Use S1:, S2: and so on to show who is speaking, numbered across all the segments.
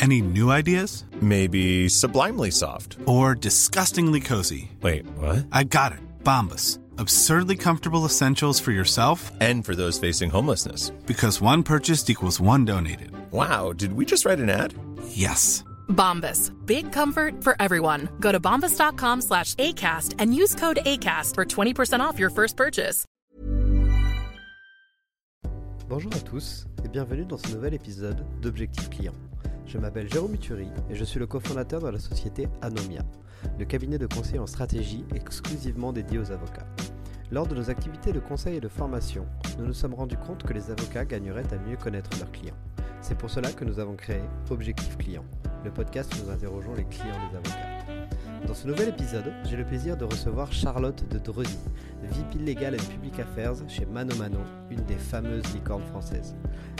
S1: Any new ideas?
S2: Maybe sublimely soft.
S1: Or disgustingly cozy.
S2: Wait, what?
S1: I got it. Bombas. Absurdly comfortable essentials for yourself
S2: And for those facing homelessness.
S1: because one purchased equals one donated.
S2: Wow, did we just write an ad?
S1: Yes.
S3: Bombas. Big comfort for everyone. Go to bombas.com slash ACAST and use code ACAST for 20% off your first purchase.
S4: Bonjour à tous et bienvenue dans ce nouvel épisode d'Objectif Client. Je m'appelle Jérôme Uturi et je suis le cofondateur de la société Anomia, le cabinet de conseil en stratégie exclusivement dédié aux avocats. Lors de nos activités de conseil et de formation, nous nous sommes rendus compte que les avocats gagneraient à mieux connaître leurs clients. C'est pour cela que nous avons créé Objectif Client, le podcast où nous interrogeons les clients des avocats. Dans ce nouvel épisode, j'ai le plaisir de recevoir Charlotte de Dredy, VP Legal and Public Affairs chez Mano Mano, une des fameuses licornes françaises.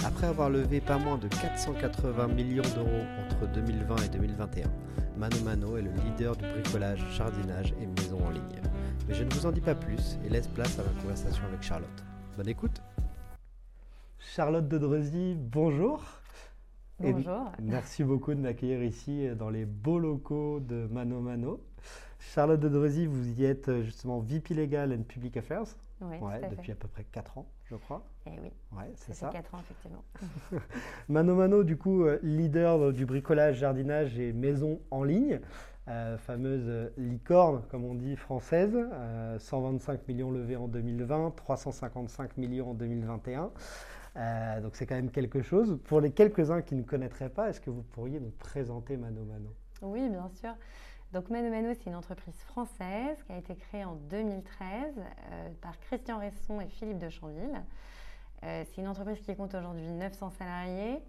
S4: Après avoir levé pas moins de 480 millions d'euros entre 2020 et 2021, Mano Mano est le leader du bricolage, jardinage et maison en ligne. Mais je ne vous en dis pas plus et laisse place à ma conversation avec Charlotte. Bonne écoute Charlotte de Dredy, bonjour Et
S5: Bonjour.
S4: Merci beaucoup de m'accueillir ici euh, dans les beaux locaux de Mano Mano. Charlotte de Dredy, vous y êtes euh, justement VP Legal and Public Affairs
S5: Oui,
S4: ouais, depuis
S5: fait.
S4: à peu près 4 ans, je crois.
S5: Eh oui,
S4: Ouais, c'est
S5: ça
S4: ça.
S5: fait 4 ans effectivement.
S4: Mano Mano, du coup, euh, leader du bricolage, jardinage et maison en ligne, euh, fameuse licorne, comme on dit, française, euh, 125 millions levés en 2020, 355 millions en 2021. Euh, donc c'est quand même quelque chose. Pour les quelques-uns qui ne connaîtraient pas, est-ce que vous pourriez nous présenter Mano Mano?
S5: Oui, bien sûr. Donc Mano Mano, c'est une entreprise française qui a été créée en 2013 euh, par Christian Resson et Philippe de Chanville. Euh, c'est une entreprise qui compte aujourd'hui 900 salariés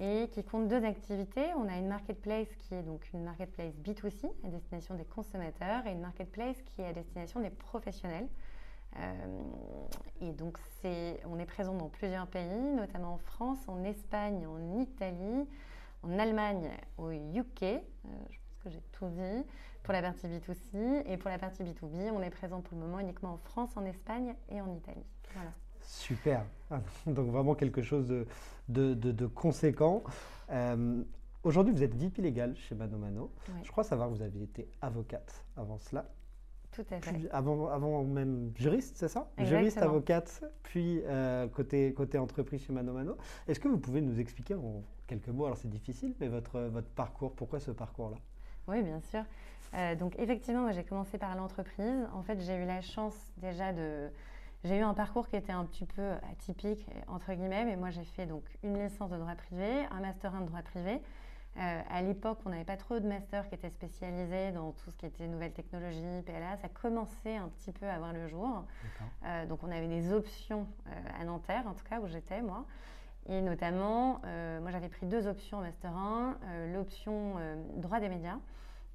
S5: et qui compte deux activités. On a une marketplace qui est donc une marketplace B2C à destination des consommateurs et une marketplace qui est à destination des professionnels. Euh, et donc, on est présent dans plusieurs pays, notamment en France, en Espagne, en Italie, en Allemagne, au UK. Euh, je pense que j'ai tout dit pour la partie B2C. Et pour la partie B2B, on est présent pour le moment uniquement en France, en Espagne et en Italie. Voilà.
S4: Super. Donc vraiment quelque chose de, de, de- de conséquent. Euh, Aujourd'hui, vous êtes VP légal chez Mano Mano. Je crois savoir que vous avez été avocate avant cela.
S5: Tout à fait.
S4: Puis avant, avant même juriste, c'est ça?
S5: Exactement.
S4: Juriste, avocate, puis euh, côté, côté entreprise chez Mano Mano. Est-ce que vous pouvez nous expliquer en quelques mots, alors c'est difficile, mais votre, votre parcours, pourquoi ce parcours-là?
S5: Oui, bien sûr. Euh, donc effectivement, moi j'ai commencé par l'entreprise. En fait, j'ai eu la chance déjà de... J'ai eu un parcours qui était un petit peu atypique, entre guillemets, mais moi j'ai fait donc une licence de droit privé, un master 1 de droit privé. Euh, à l'époque, on n'avait pas trop de masters qui étaient spécialisés dans tout ce qui était nouvelles technologies, PLA. Ça commençait un petit peu à voir le jour. Euh, donc on avait des options euh, à Nanterre, en tout cas où j'étais moi. Et notamment, euh, moi j'avais pris deux options en Master 1, euh, l'option droit des médias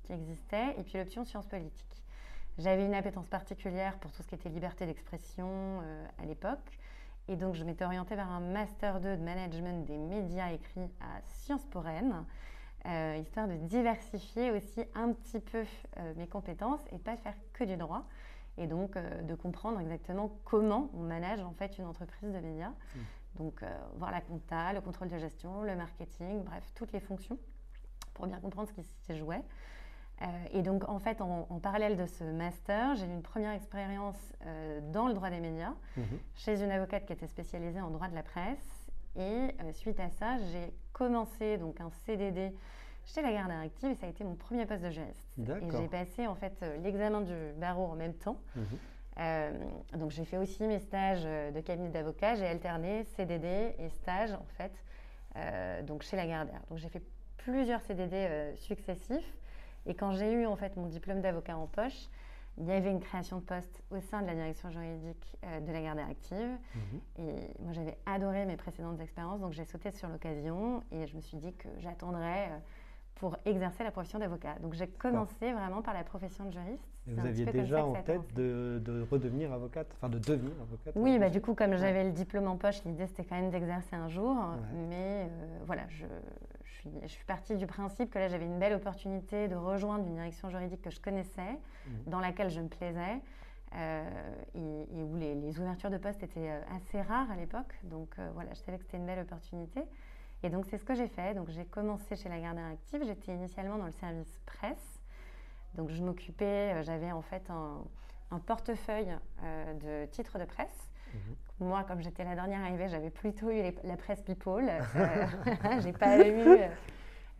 S5: qui existait et puis l'option sciences politiques. J'avais une appétence particulière pour tout ce qui était liberté d'expression à l'époque. Et donc je m'étais orientée vers un Master 2 de management des médias écrits à Sciences Po Rennes, euh, histoire de diversifier aussi un petit peu euh, mes compétences et pas faire que du droit et donc euh, de comprendre exactement comment on manage en fait une entreprise de médias. Donc euh, voir la compta, le contrôle de gestion, le marketing, bref, toutes les fonctions pour bien comprendre ce qui s'y jouait. Et donc en fait, en, en parallèle de ce master, j'ai eu une première expérience dans le droit des médias
S4: Mhm.
S5: chez une avocate qui était spécialisée en droit de la presse. Et euh, suite à ça, j'ai commencé donc un CDD chez la Garde Active et ça a été mon premier poste de juriste. Et j'ai passé en fait euh, l'examen du barreau en même temps.
S4: Mhm.
S5: donc j'ai fait aussi mes stages de cabinet d'avocat. J'ai alterné CDD et stage en fait, donc chez Lagardère. Donc j'ai fait plusieurs CDD successifs. Et quand j'ai eu en fait mon diplôme d'avocat en poche, il y avait une création de poste au sein de la direction juridique euh, de la Gardère Active. Mhm. Et moi, j'avais adoré mes précédentes expériences, donc j'ai sauté sur l'occasion et je me suis dit que j'attendrais euh, pour exercer la profession d'avocat. Donc j'ai commencé vraiment par la profession de juriste.
S4: Et vous aviez déjà en tête de, de, redevenir avocate, enfin de devenir avocate
S5: Oui, bah, du coup, comme j'avais le diplôme en poche, l'idée c'était quand même d'exercer un jour. Mais euh, voilà, je, je suis partie du principe que là, j'avais une belle opportunité de rejoindre une direction juridique que je connaissais, mmh. dans laquelle je me plaisais, euh, et, où les, ouvertures de poste étaient euh, assez rares à l'époque. Donc euh, voilà, je savais que c'était une belle opportunité. Et donc c'est ce que j'ai fait. Donc j'ai commencé chez la Gardère Active. J'étais initialement dans le service presse. Donc je m'occupais, j'avais en fait un, un portefeuille de titres de presse Mhm. Moi, comme j'étais la dernière arrivée, j'avais plutôt eu la presse People. Euh, j'ai pas eu.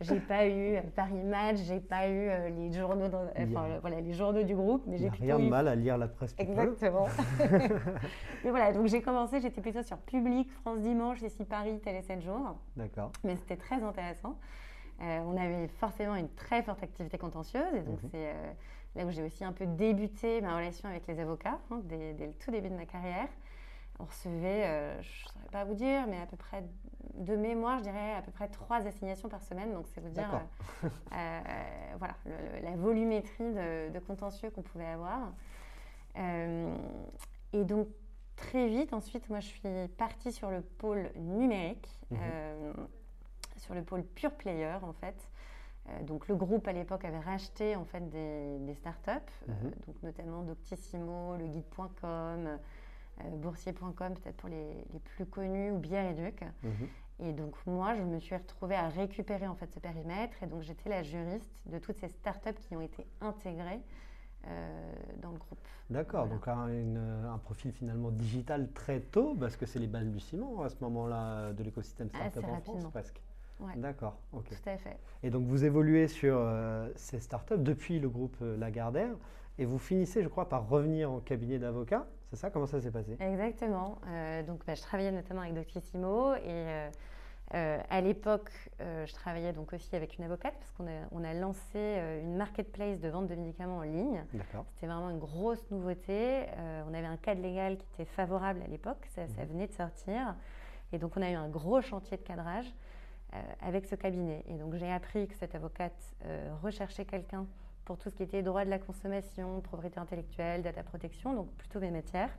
S5: J'ai pas eu Paris Match, j'ai pas eu euh, les journaux, enfin, voilà, les journaux du groupe,
S4: mais j'ai rien de mal à lire la presse.
S5: People. Exactement. mais voilà, donc j'ai commencé, j'étais plutôt sur Public, France Dimanche, ici Paris, Télé 7 jours.
S4: D'accord.
S5: Mais c'était très intéressant. Euh, on avait forcément une très forte activité contentieuse, et donc mhm. c'est là où j'ai aussi un peu débuté ma relation avec les avocats, hein, dès, dès, le tout début de ma carrière on recevait, euh, je ne saurais pas vous dire, mais à peu près de mémoire, je dirais à peu près trois assignations par semaine. Donc, c'est vous dire euh, euh, voilà, la volumétrie de, contentieux qu'on pouvait avoir. et donc, très vite, ensuite, moi, je suis partie sur le pôle numérique, mhm. sur le pôle pure player, en fait. donc le groupe à l'époque avait racheté en fait des, startups, mhm. donc notamment Doctissimo, le guide.com, boursier.com peut-être pour les, plus connus ou Éduc. Mhm. Et donc moi, je me suis retrouvée à récupérer en fait ce périmètre et donc j'étais la juriste de toutes ces startups qui ont été intégrées euh, dans le groupe.
S4: D'accord, donc un, profil finalement digital très tôt parce que c'est les balbutiements à ce moment-là de l'écosystème startup en France presque. D'accord, ok.
S5: Tout à fait.
S4: Et donc vous évoluez sur euh, ces startups depuis le groupe Lagardère et vous finissez, je crois, par revenir au cabinet d'avocat. C'est ça Comment ça s'est passé?
S5: Exactement. Euh, donc, bah, je travaillais notamment avec Doctissimo et euh, euh, à l'époque, je travaillais donc aussi avec une avocate parce qu'on a, on a lancé une marketplace de vente de médicaments en ligne. C'était vraiment une grosse nouveauté. on avait un cadre légal qui était favorable à l'époque, ça, ça, mhm. venait de sortir. Et donc, on a eu un gros chantier de cadrage avec ce cabinet. Et donc, j'ai appris que cette avocate recherchait quelqu'un pour tout ce qui était droit de la consommation, propriété intellectuelle, data protection, donc plutôt mes matières.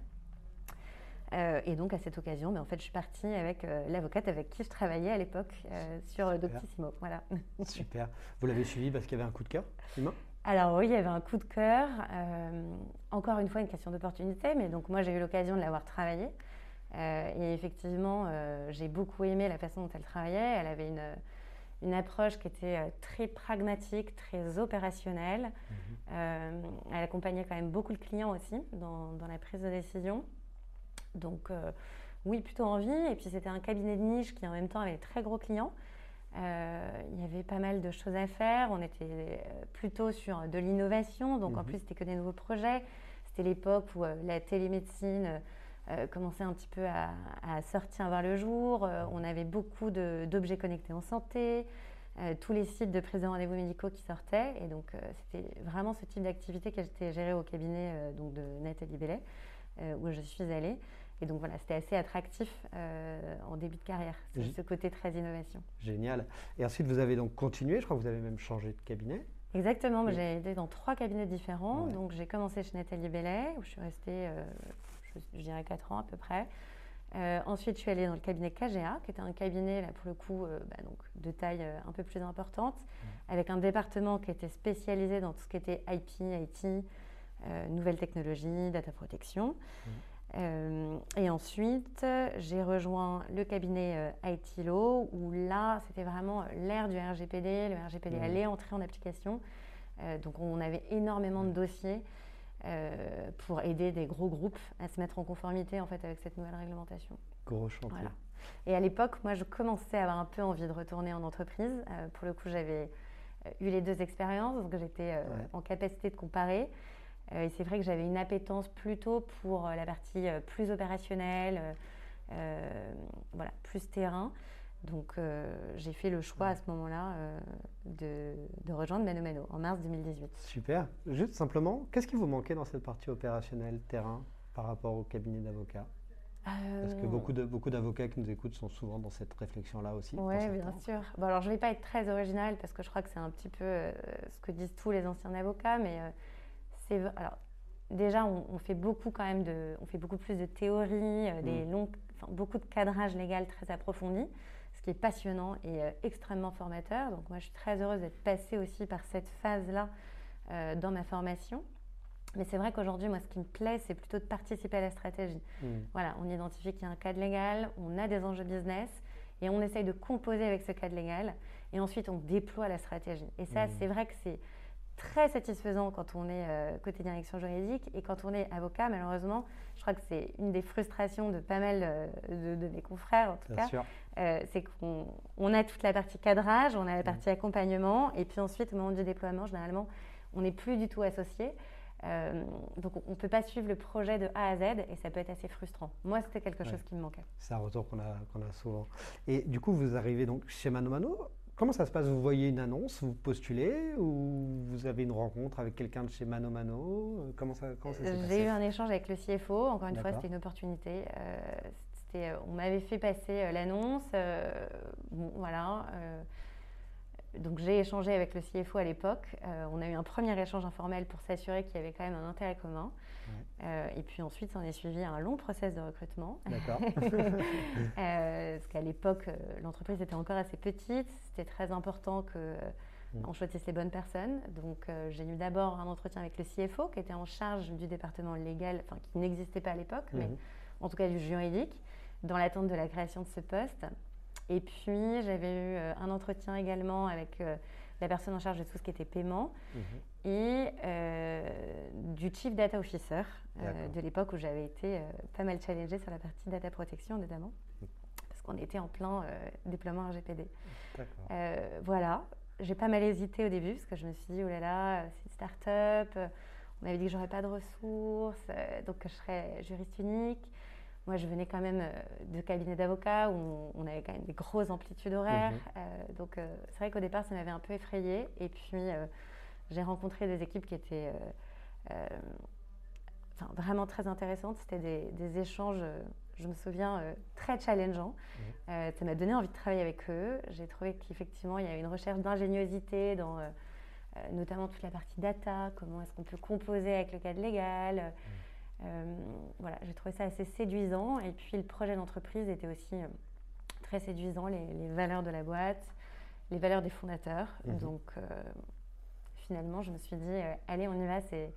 S5: Euh, et donc à cette occasion, mais ben, en fait, je suis partie avec euh, l'avocate avec qui je travaillais à l'époque euh, sur Doctissimo. Voilà.
S4: Super. Vous l'avez suivi parce qu'il y avait un coup de cœur humain
S5: Alors oui, il y avait un coup de cœur. encore une fois, une question d'opportunité, mais donc moi j'ai eu l'occasion de l'avoir travaillé. et effectivement, j'ai beaucoup aimé la façon dont elle travaillait. Elle avait une une approche qui était euh, très pragmatique, très opérationnelle. Mhm. Euh, elle accompagnait quand même beaucoup le client aussi dans, la prise de décision. Donc euh, oui, plutôt envie. Et puis c'était un cabinet de niche qui en même temps avait très gros clients. il y avait pas mal de choses à faire. On était plutôt sur de l'innovation. Donc en mhm. plus, c'était que des nouveaux projets. C'était l'époque où la télémédecine euh, commençait un petit peu à, sortir vers le jour. Euh, on avait beaucoup d'objets connectés en santé, euh, tous les sites de prise de rendez-vous médicaux qui sortaient. Et donc, c'était vraiment ce type d'activité qui été gérée au cabinet donc de Nathalie Bellet, où je suis allée. Et donc voilà, c'était assez attractif en début de carrière, ce côté très innovation.
S4: Génial. Et ensuite, vous avez donc continué, je crois que vous avez même changé de cabinet.
S5: Exactement, j'ai été dans trois cabinets différents. Donc j'ai commencé chez Nathalie Bellet, où je suis restée je, dirais 4 ans à peu près. Euh, ensuite, je suis allée dans le cabinet KGA, qui était un cabinet, là, pour le coup, euh, bah, donc, de taille euh, un peu plus importante, avec un département qui était spécialisé dans tout ce qui était IP, IT, nouvelles technologies, data protection. et ensuite, j'ai rejoint le cabinet IT Law, où là, c'était vraiment l'ère du RGPD. Le RGPD allait entrer en application. donc, on avait énormément de dossiers. Euh, pour aider des gros groupes à se mettre en conformité en fait avec cette nouvelle réglementation.
S4: Gros chantier.
S5: Et à l'époque, moi, je commençais à avoir un peu envie de retourner en entreprise. Euh, pour le coup, j'avais euh, eu les deux expériences, donc j'étais en capacité de comparer. et c'est vrai que j'avais une appétence plutôt pour la partie plus opérationnelle, voilà, plus terrain. Donc j'ai fait le choix à ce moment-là de, de, rejoindre Mano Mano en mars 2018.
S4: Super. Juste simplement, qu'est-ce qui vous manquait dans cette partie opérationnelle, terrain, par rapport au cabinet d'avocats? Parce que beaucoup, de, beaucoup d'avocats qui nous écoutent sont souvent dans cette réflexion-là aussi.
S5: Oui, bien sûr. Bon, alors, je ne vais pas être très originale parce que je crois que c'est un petit peu euh, ce que disent tous les anciens avocats, mais euh, c'est. Alors, déjà, on, fait beaucoup quand même de. On fait beaucoup plus de théorie, euh, des mm. longs, beaucoup de cadrage légal très approfondi, qui est passionnant et extrêmement formateur. Donc, moi, je suis très heureuse d'être passée aussi par cette phase-là dans ma formation. Mais c'est vrai qu'aujourd'hui, moi, ce qui me plaît, c'est plutôt de participer à la stratégie. Hmm. Voilà, on identifie qu'il y a un cadre légal, on a des enjeux business, et on essaye de composer avec ce cadre légal, et ensuite on déploie la stratégie. Et ça, hmm. c'est vrai que c'est très satisfaisant quand on est euh, côté direction juridique, et quand on est avocat, malheureusement, je crois que c'est une des frustrations de pas mal euh, de, mes confrères, en tout cas, euh, c'est qu'on a toute la partie cadrage, on a la hmm. partie accompagnement, et puis ensuite, au moment du déploiement, généralement, on n'est plus du tout associé. Donc on ne peut pas suivre le projet de A à Z et ça peut être assez frustrant. Moi, c'était quelque chose qui me manquait.
S4: C'est un retour qu'on a, a souvent. Et du coup, vous arrivez donc chez Mano Mano. Comment ça se passe? Vous voyez une annonce, vous postulez ou vous avez une rencontre avec quelqu'un de chez Mano Mano? Comment ça, comment ça
S5: J'ai eu un échange avec le CFO. Encore une fois, c'était une opportunité. Euh, on m'avait fait passer euh, l'annonce. voilà donc j'ai échangé avec le CFO à l'époque. Euh, on a eu un premier échange informel pour s'assurer qu'il y avait quand même un intérêt commun. Euh, et puis ensuite, on est suivi un long process de recrutement. D'accord. Euh, parce qu'à l'époque, l'entreprise était encore assez petite. C'était très important que mm. on choisisse les bonnes personnes. Donc j'ai eu d'abord un entretien avec le CFO qui était en charge du département légal, enfin qui n'existait pas à l'époque, mais mm-hmm. en tout cas du juridique, dans l'attente de la création de ce poste. Et puis, j'avais eu euh, un entretien également avec euh, la personne en charge de tout ce qui était paiement mhm. et euh, du Chief Data Officer de l'époque où j'avais été pas mal challengée sur la partie data protection notamment, parce qu'on était en plein déploiement RGPD. voilà, j'ai pas mal hésité au début parce que je me suis dit, oh là là, c'est une start-up, on m'avait dit que j'aurais pas de ressources, donc que je serais juriste unique. Moi, je venais quand même euh, de cabinet d'avocat où on, avait quand même des grosses amplitudes horaires. Mhm. Euh, donc, euh, c'est vrai qu'au départ, ça m'avait un peu effrayée. Et puis, j'ai rencontré des équipes qui étaient vraiment très intéressantes. C'était des, échanges, je me souviens, très challengeants. Mhm. ça m'a donné envie de travailler avec eux. J'ai trouvé qu'effectivement, il y avait une recherche d'ingéniosité dans notamment toute la partie data, comment est-ce qu'on peut composer avec le cadre légal? Mhm. Euh, voilà, j'ai trouvé ça assez séduisant. Et puis le projet d'entreprise était aussi euh, très séduisant, les, valeurs de la boîte, les valeurs des fondateurs. Mhm. Donc euh, finalement, je me suis dit, allez, on y va, c'est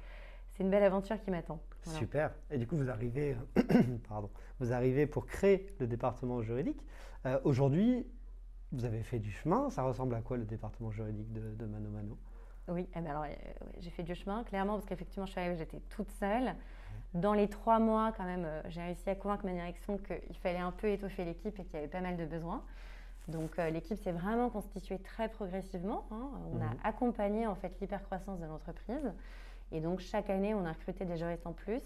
S5: une belle aventure qui m'attend.
S4: Super. Et du coup, vous arrivez, pardon, vous arrivez pour créer le département juridique. Aujourd'hui, vous avez fait du chemin. Ça ressemble à quoi le département juridique de, de Mano Mano?
S5: Oui, eh ben alors, j'ai fait du chemin, clairement, parce qu'effectivement, je suis arrivée, j'étais toute seule. Dans les trois mois, quand même, euh, j'ai réussi à convaincre ma direction qu'il fallait un peu étoffer l'équipe et qu'il y avait pas mal de besoins. Donc euh, l'équipe s'est vraiment constituée très progressivement. Hein. On a mhm. accompagné en fait l'hypercroissance de l'entreprise. Et donc chaque année, on a recruté des juristes en plus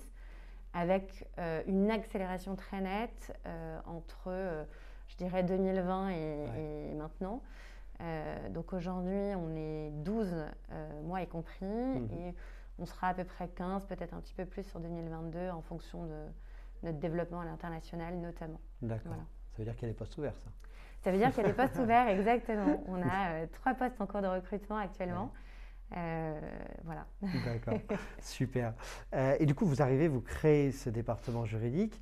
S5: avec euh, une accélération très nette entre, je dirais, 2020 et, maintenant. donc aujourd'hui, on est 12, moi y compris. Mhm. Et on sera à peu près 15, peut-être un petit peu plus sur 2022 en fonction de notre développement à l'international notamment.
S4: D'accord. Ça veut dire qu'il y a des postes ouverts, ça
S5: Ça veut dire qu'il y a des postes ouverts, exactement. On a euh, trois postes en cours de recrutement actuellement. Euh, voilà.
S4: D'accord, super. Euh, et du coup, vous arrivez, vous créez ce département juridique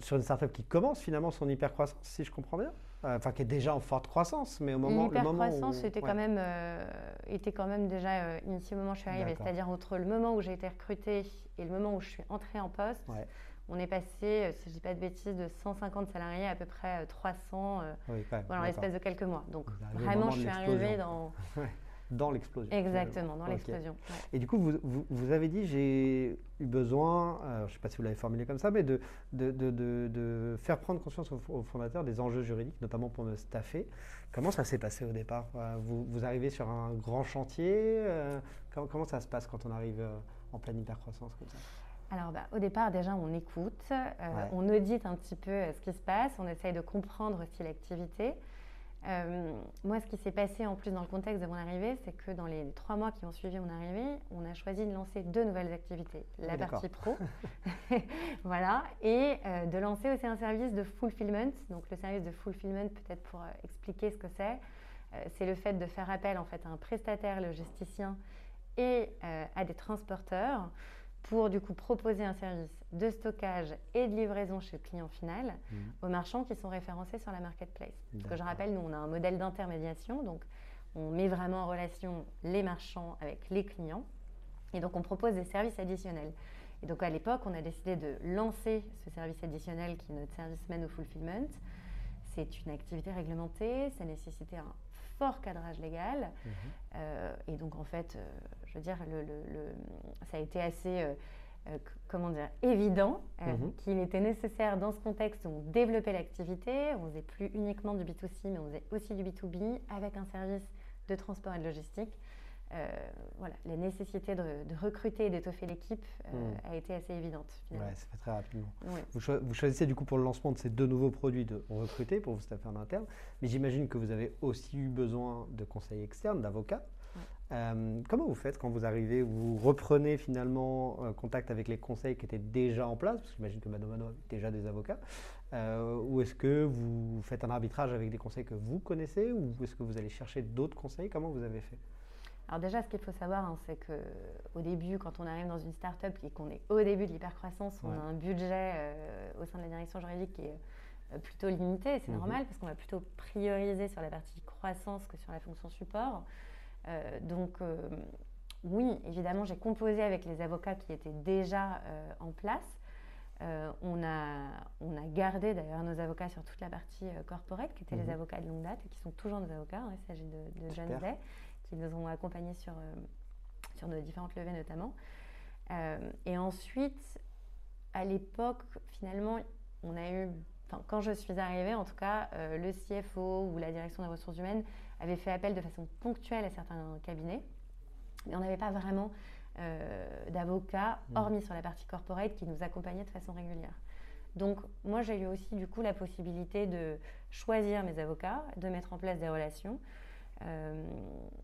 S4: sur une startup qui commence finalement son hypercroissance, si je comprends bien? Enfin qui est déjà en forte croissance, mais au moment,
S5: où... croissance était, quand même, euh, était quand même déjà euh, initié au moment où je suis arrivée. C'est-à-dire entre le moment où j'ai été recrutée et le moment où je suis entrée en poste, on est passé, si je ne dis pas de bêtises, de 150 salariés à, à peu près 300 voilà, en l'espace de quelques mois. Donc vraiment, je suis arrivée dans...
S4: dans l'explosion.
S5: Exactement, dans l'explosion.
S4: Et du coup, vous, vous, avez dit, j'ai eu besoin, je ne sais pas si vous l'avez formulé comme ça, mais de, de, de, de faire prendre conscience aux, fondateurs des enjeux juridiques, notamment pour me staffer. Comment ça s'est passé au départ vous, vous, arrivez sur un grand chantier euh, comment, comment, ça se passe quand on arrive euh, en pleine hypercroissance comme ça?
S5: Alors, bah, au départ, déjà, on écoute, euh, on audite un petit peu euh, ce qui se passe, on essaye de comprendre aussi l'activité. Euh, moi, ce qui s'est passé en plus dans le contexte de mon arrivée, c'est que dans les trois mois qui ont suivi mon arrivée, on a choisi de lancer deux nouvelles activités. La partie pro, voilà, et de lancer aussi un service de fulfillment. Donc, le service de fulfillment, peut-être pour expliquer ce que c'est, c'est le fait de faire appel en fait à un prestataire logisticien et à des transporteurs pour du coup proposer un service de stockage et de livraison chez le client final mmh. aux marchands qui sont référencés sur la marketplace. Parce que je rappelle, nous on a un modèle d'intermédiation, donc on met vraiment en relation les marchands avec les clients et donc on propose des services additionnels. Et donc à l'époque, on a décidé de lancer ce service additionnel qui est notre service Man au Fulfillment. C'est une activité réglementée, ça nécessitait un fort cadrage légal. Mmh. Euh, et donc en fait, euh, je veux dire, le, ça a été assez, euh, comment dire, évident mhm. qu'il était nécessaire dans ce contexte où on développait l'activité, on faisait plus uniquement du B2C, mais on faisait aussi du B2B avec un service de transport et de logistique. Voilà, la nécessité de, recruter et d'étoffer l'équipe mhm. a été assez évidente.
S4: Oui, ça fait très rapidement. Vous, vous, choisissez du coup pour le lancement de ces deux nouveaux produits de recruter pour vous staffer en interne, mais j'imagine que vous avez aussi eu besoin de conseils externes, d'avocats. Euh, comment vous faites quand vous arrivez Vous reprenez finalement euh, contact avec les conseils qui étaient déjà en place, parce que j'imagine que Madame Mano a déjà des avocats, euh, ou est-ce que vous faites un arbitrage avec des conseils que vous connaissez, ou est-ce que vous allez chercher d'autres conseils? Comment vous avez fait?
S5: Alors déjà, ce qu'il faut savoir, hein, c'est qu'au début, quand on arrive dans une start-up et qu'on est au début de l'hypercroissance, on a un budget au sein de la direction juridique qui est plutôt limité. C'est mhm. normal parce qu'on va plutôt prioriser sur la partie croissance que sur la fonction support. Euh, donc, euh, oui, évidemment, j'ai composé avec les avocats qui étaient déjà euh, en place. on, a, on a gardé d'ailleurs nos avocats sur toute la partie corporate, qui étaient les mhm. avocats de longue date et qui sont toujours nos avocats. Hein. il s'agit de, de John Day, qui nous ont accompagnés sur, sur nos différentes levées notamment. et ensuite, à l'époque, finalement, on a eu, quand je suis arrivée, en tout cas, le CFO ou la direction des ressources humaines avait fait appel de façon ponctuelle à certains cabinets. Mais on n'avait pas vraiment euh, d'avocats, mmh. hormis sur la partie corporate, qui nous accompagnaient de façon régulière. Donc moi, j'ai eu aussi du coup la possibilité de choisir mes avocats, de mettre en place des relations. Euh,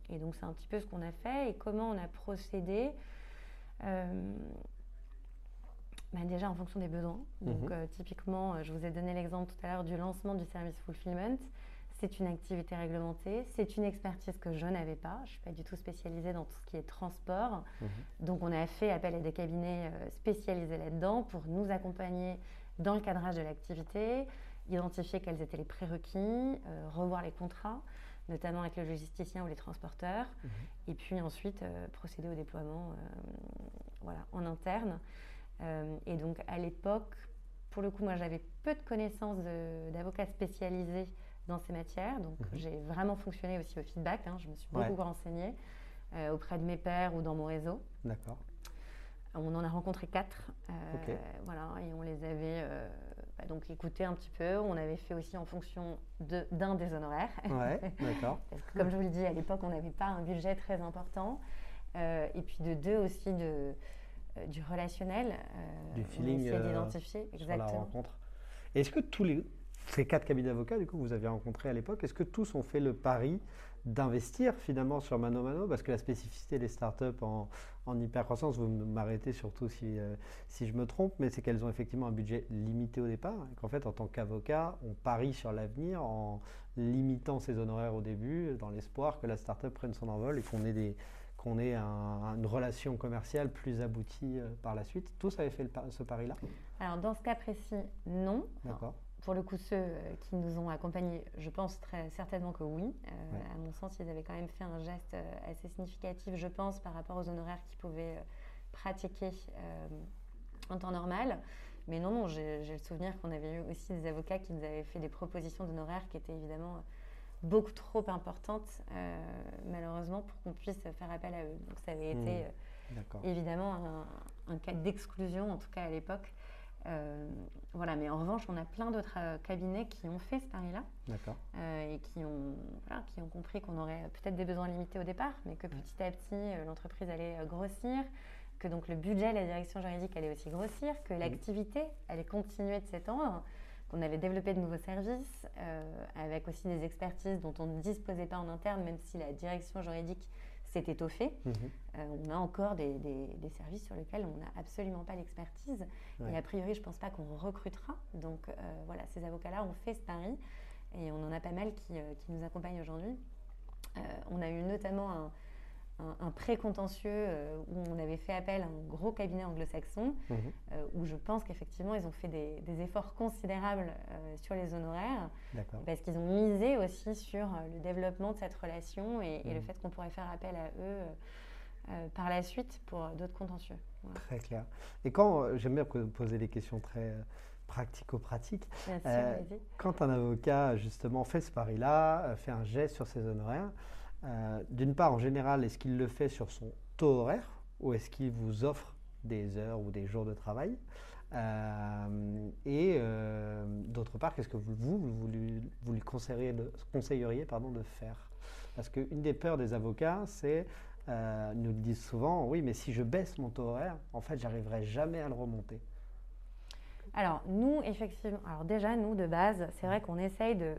S5: et donc c'est un petit peu ce qu'on a fait et comment on a procédé. Euh, bah, déjà en fonction des besoins. Donc mmh. typiquement, je vous ai donné l'exemple tout à l'heure du lancement du service fulfillment. C'est une activité réglementée, c'est une expertise que je n'avais pas. Je ne suis pas du tout spécialisée dans tout ce qui est transport. Mhm. Donc on a fait appel à des cabinets euh, spécialisés là-dedans pour nous accompagner dans le cadrage de l'activité, identifier quels étaient les prérequis, euh, revoir les contrats, notamment avec le logisticien ou les transporteurs, mhm. et puis ensuite euh, procéder au déploiement voilà, en interne. et donc à l'époque, pour le coup, moi j'avais peu de connaissances d'avocats spécialisés dans ces matières. Donc mhm. j'ai vraiment fonctionné aussi au feedback. Hein. Je me suis beaucoup renseignée euh, auprès de mes pairs ou dans mon réseau.
S4: D'accord.
S5: On en a rencontré quatre, euh, voilà, et on les avait euh, bah, donc écoutés un petit peu. On avait fait aussi en fonction d'un des honoraires.
S4: Ouais, d'accord.
S5: Parce que comme je vous le dis, à l'époque, on n'avait pas un budget très important. et puis de deux aussi de, du relationnel.
S4: du feeling.
S5: d'identifier,
S4: exactement. la rencontre. Est-ce que tous les, ces quatre cabinets d'avocats, du coup, que vous aviez rencontrés à l'époque, est-ce que tous ont fait le pari d'investir finalement sur Mano Mano Parce que la spécificité des startups en, en hypercroissance, vous m'arrêtez surtout si, euh, si je me trompe, mais c'est qu'elles ont effectivement un budget limité au départ et qu'en fait, en tant qu'avocat, on parie sur l'avenir en limitant ses honoraires au début, dans l'espoir que la startup prenne son envol et qu'on ait, des, qu'on ait une relation commerciale plus aboutie euh, par la suite. Tous avaient fait ce pari-là?
S5: Alors, dans ce cas précis, non.
S4: D'accord.
S5: Pour le coup, ceux euh, qui nous ont accompagnés, je pense très certainement que oui. Euh, à mon sens, ils avaient quand même fait un geste euh, assez significatif, je pense, par rapport aux honoraires qu'ils pouvaient pratiquer en temps normal. Mais non, non, j'ai le souvenir qu'on avait eu aussi des avocats qui nous avaient fait des propositions d'honoraires qui étaient évidemment beaucoup trop importantes, malheureusement, pour qu'on puisse faire appel à eux. Donc ça avait été mmh. évidemment un, un cas d'exclusion, en tout cas à l'époque. Euh, voilà, mais en revanche, on a plein d'autres euh, cabinets qui ont fait ce pari-là. Euh, et qui ont, qui ont compris qu'on aurait peut-être des besoins limités au départ, mais que petit à petit, l'entreprise allait grossir, que donc le budget de la direction juridique allait aussi grossir, que l'activité allait continuer de s'étendre, qu'on allait développer de nouveaux services, avec aussi des expertises dont on ne disposait pas en interne, même si la direction juridique s'est étoffée.
S4: Mhm.
S5: Euh, on a encore des, des- des services sur lesquels on n'a absolument pas l'expertise.
S4: Ouais.
S5: Et a priori, je ne pense pas qu'on recrutera. Donc euh, voilà, ces avocats-là ont fait ce pari. Et on en a pas mal qui, euh, qui nous accompagnent aujourd'hui. On a eu notamment un, un, un pré-contentieux euh, où on avait fait appel à un gros cabinet anglo-saxon,
S4: Mhm.
S5: euh, où je pense qu'effectivement, ils ont fait des, des efforts considérables euh, sur les honoraires, parce qu'ils ont misé aussi sur le développement de cette relation et, et le
S4: Mhm.
S5: fait qu'on pourrait faire appel à eux par la suite pour d'autres contentieux. Voilà.
S4: Très clair. Et quand, j'aime bien po- poser des questions très pratico-pratiques, quand un avocat justement fait ce pari-là, fait un geste sur ses honoraires, euh, d'une part, en général, est-ce qu'il le fait sur son taux horaire ou est-ce qu'il vous offre des heures ou des jours de travail Euh, Et euh, d'autre part, qu'est-ce que vous, lui, conseilleriez, de, conseilleriez pardon, de faire? Parce qu'une des peurs des avocats, c'est, nous le disent souvent, oui, mais si je baisse mon taux horaire, en fait, j'arriverai jamais à le remonter.
S5: Alors, nous, effectivement, alors déjà, nous, de base, c'est vrai qu'on essaye de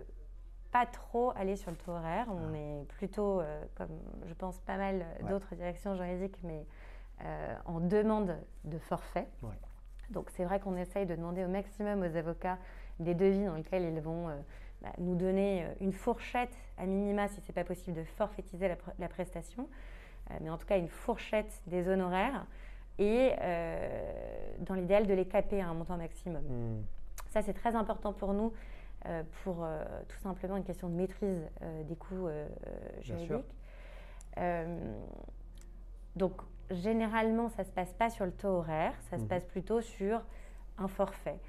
S5: pas trop aller sur le taux horaire. On est plutôt, euh, comme je pense pas mal
S4: Ouais.
S5: d'autres directions juridiques, mais euh, en demande de forfait.
S4: Ouais.
S5: Donc, c'est vrai qu'on essaye de demander au maximum aux avocats des devis dans lesquels ils vont euh, bah, nous donner une fourchette à minima, si ce n'est pas possible, de forfaitiser la, pr- la prestation, mais en tout cas une fourchette des honoraires et dans l'idéal de les caper à un montant maximum.
S4: Hmm.
S5: Ça, c'est très important pour nous, pour euh, tout simplement une question de maîtrise euh, des coûts euh, juridiques. Euh, donc, généralement, ça ne se passe pas sur le taux horaire, ça se
S4: Mhm.
S5: passe plutôt sur un forfait.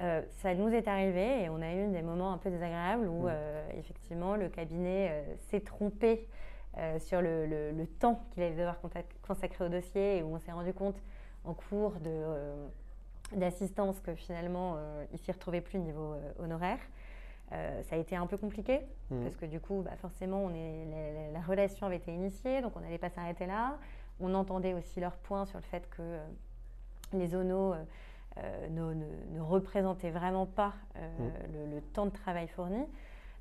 S5: Euh, ça nous est arrivé et on a eu des moments un peu désagréables où, euh, effectivement, le cabinet euh, s'est trompé euh, sur le, le- le temps qu'il allait devoir consacrer au dossier et où on s'est rendu compte en cours euh, d'assistance que finalement, euh, il s'y retrouvait plus niveau euh, honoraire. Euh, ça a été un peu compliqué
S4: Mhm.
S5: parce que du coup, bah, forcément, on est, la, la- la relation avait été initiée, donc on n'allait pas s'arrêter là. On entendait aussi leurs points sur le fait que euh, les zonos euh, ne, ne- ne représentaient vraiment pas
S4: Mhm.
S5: le, le temps de travail fourni.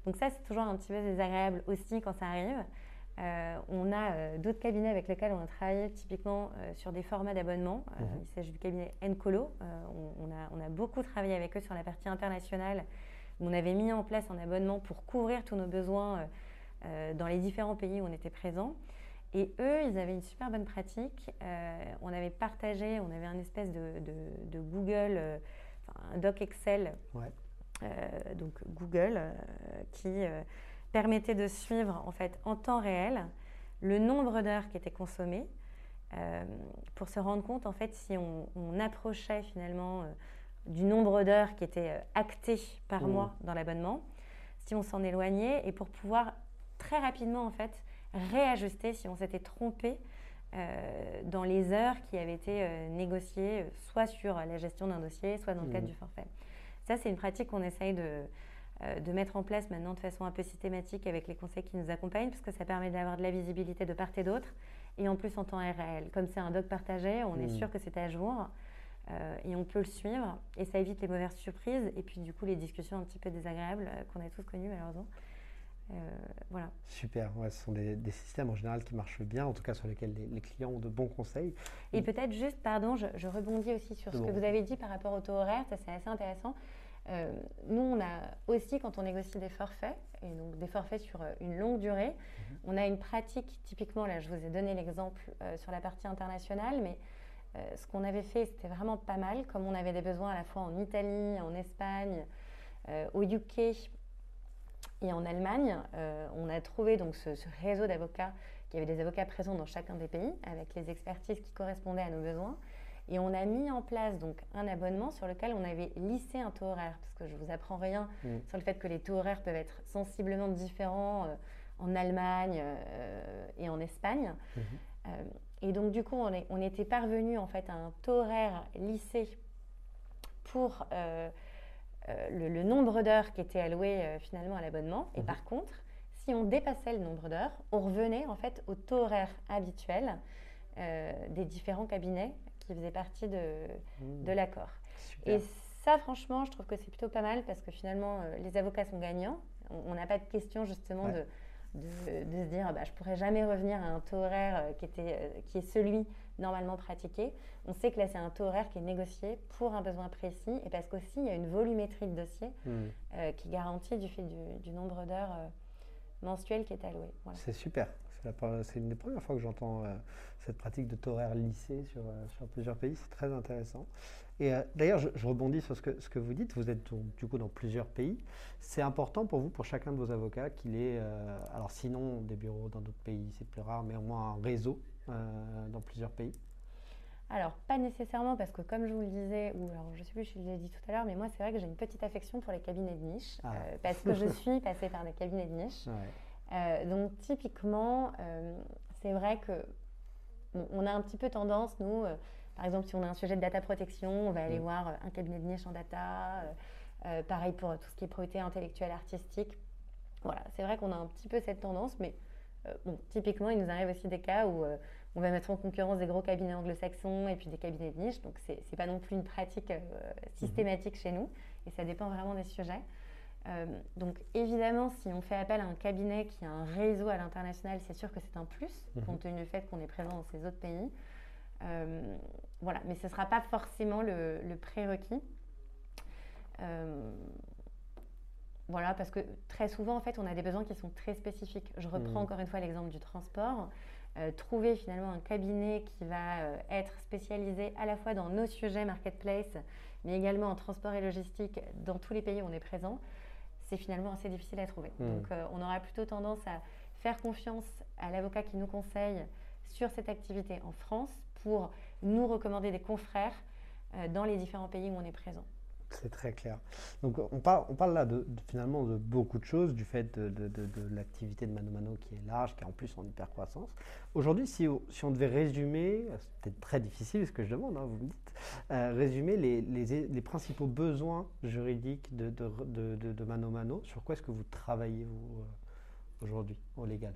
S5: Donc ça, c'est toujours un petit peu désagréable aussi quand ça arrive. On a d'autres cabinets avec lesquels on a travaillé typiquement sur des formats d'abonnement.
S4: Mhm.
S5: Il s'agit du cabinet Encolo. On, on a, on a beaucoup travaillé avec eux sur la partie internationale. On avait mis en place un abonnement pour couvrir tous nos besoins euh, euh, dans les différents pays où on était présent. Et eux, ils avaient une super bonne pratique. Euh, on avait partagé, on avait un espèce de, de- de Google, un doc Excel,
S4: Ouais.
S5: donc Google, qui permettait de suivre en fait en temps réel le nombre d'heures qui étaient consommées euh, pour se rendre compte en fait si on, on approchait finalement euh, du nombre d'heures qui était euh, acté par
S4: Mmh.
S5: mois dans l'abonnement, si on s'en éloignait et pour pouvoir très rapidement en fait réajuster si on s'était trompé euh, dans les heures qui avaient été euh, négociées, soit sur la gestion d'un dossier, soit dans le cadre
S4: Mhm.
S5: du forfait. Ça, c'est une pratique qu'on essaye de, euh, de mettre en place maintenant de façon un peu systématique avec les conseils qui nous accompagnent, parce que ça permet d'avoir de la visibilité de part et d'autre, et en plus en temps réel. Comme c'est un doc partagé, on est
S4: Mhm.
S5: sûr que c'est à jour. Euh, et on peut le suivre et ça évite les mauvaises surprises et puis du coup les discussions un petit peu désagréables euh, qu'on a tous connues malheureusement. Euh, voilà.
S4: Super, ouais, ce sont des, des systèmes en général qui marchent bien, en tout cas sur lesquels les, les clients ont de bons conseils.
S5: Et peut-être juste, pardon, je, je rebondis aussi sur ce que vous avez dit par rapport au taux horaire, ça c'est assez intéressant. Nous, on a aussi, quand on négocie des forfaits, et donc des forfaits sur une longue durée, on a une pratique, typiquement, là je vous ai donné l'exemple sur la partie internationale, mais euh, ce qu'on avait fait, c'était vraiment pas mal, comme on avait des besoins à la fois en Italie, en Espagne, euh, au UK et en Allemagne, euh, on a trouvé donc ce, ce réseau d'avocats qui avait des avocats présents dans chacun des pays avec les expertises qui correspondaient à nos besoins. Et on a mis en place donc un abonnement sur lequel on avait lissé un taux horaire, parce que je vous apprends rien
S4: Mm.
S5: sur le fait que les taux horaires peuvent être sensiblement différents en Allemagne et en Espagne.
S4: Mhm.
S5: Et donc du coup, on, est- on était parvenu en fait à un taux horaire lissé pour euh, euh, le, le nombre d'heures qui était alloué euh, finalement à l'abonnement. Et
S4: Mhm.
S5: par contre, si on dépassait le nombre d'heures, on revenait en fait au taux horaire habituel des différents cabinets qui faisaient partie de,
S4: Mmh.
S5: de l'accord. Et ça, franchement, je trouve que c'est plutôt pas mal parce que finalement, les avocats sont gagnants. On on n'a pas de question justement
S4: Ouais.
S5: de, de, de se dire bah, je pourrais jamais revenir à un taux horaire euh, qui, était, euh, qui est celui normalement pratiqué. On sait que là, c'est un taux horaire qui est négocié pour un besoin précis et parce qu'aussi, il y a une volumétrie de dossiers
S4: Mmh.
S5: euh, qui est garantie du fait du, du nombre d'heures euh, mensuelles qui est alloué. Voilà.
S4: C'est super. C'est une des premières fois que j'entends euh, cette pratique de taux horaire lissé sur, euh, sur plusieurs pays. C'est très intéressant. Et euh, d'ailleurs, je, je rebondis sur ce que, ce que vous dites. Vous êtes donc, du coup dans plusieurs pays. C'est important pour vous, pour chacun de vos avocats, qu'il ait, alors sinon des bureaux dans d'autres pays, c'est plus rare, mais au moins un réseau dans plusieurs pays?
S5: Alors, pas nécessairement parce que comme je vous le disais, ou alors je sais plus si je l'ai dit tout à l'heure, mais moi c'est vrai que j'ai une petite affection pour les cabinets de niche,
S4: Ah.
S5: euh, parce que je suis passée par des cabinets de niche.
S4: Ouais.
S5: Euh, donc typiquement, euh, c'est vrai que bon, on a un petit peu tendance, nous, euh, par exemple, si on a un sujet de data protection, on va aller
S4: Mm.
S5: voir un cabinet de niche en data. pareil pour tout ce qui est propriété intellectuelle artistique. Voilà, c'est vrai qu'on a un petit peu cette tendance, mais bon, typiquement, il nous arrive aussi des cas où on va mettre en concurrence des gros cabinets anglo-saxons et puis des cabinets de niche. Donc, c'est n'est pas non plus une pratique euh, systématique chez nous et ça dépend vraiment des sujets. Euh, donc, évidemment, si on fait appel à un cabinet qui a un réseau à l'international, c'est sûr que c'est un plus,
S4: Mhm.
S5: compte tenu du fait qu'on est présent dans ces autres pays. Euh, voilà, mais ce ne sera pas forcément le, le prérequis. Euh, voilà, parce que très souvent, en fait, on a des besoins qui sont très spécifiques. Je reprends
S4: Mhm.
S5: encore une fois l'exemple du transport. Euh, trouver finalement un cabinet qui va euh, être spécialisé à la fois dans nos sujets marketplace, mais également en transport et logistique dans tous les pays où on est présent, c'est finalement assez difficile à trouver.
S4: Mhm.
S5: Donc, euh, on aura plutôt tendance à faire confiance à l'avocat qui nous conseille sur cette activité en France pour nous recommander des confrères euh, dans les différents pays où on est présent.
S4: C'est très clair. Donc on parle, là de, finalement de beaucoup de choses, du fait de, l'activité de Mano Mano qui est large, qui est en plus en hyper croissance. Aujourd'hui, si, on- devait résumer, c'est peut-être très difficile ce que je demande, hein, vous me dites, euh, résumer les, principaux besoins juridiques de Mano Mano, sur quoi est-ce que vous travaillez vous euh, aujourd'hui au légal?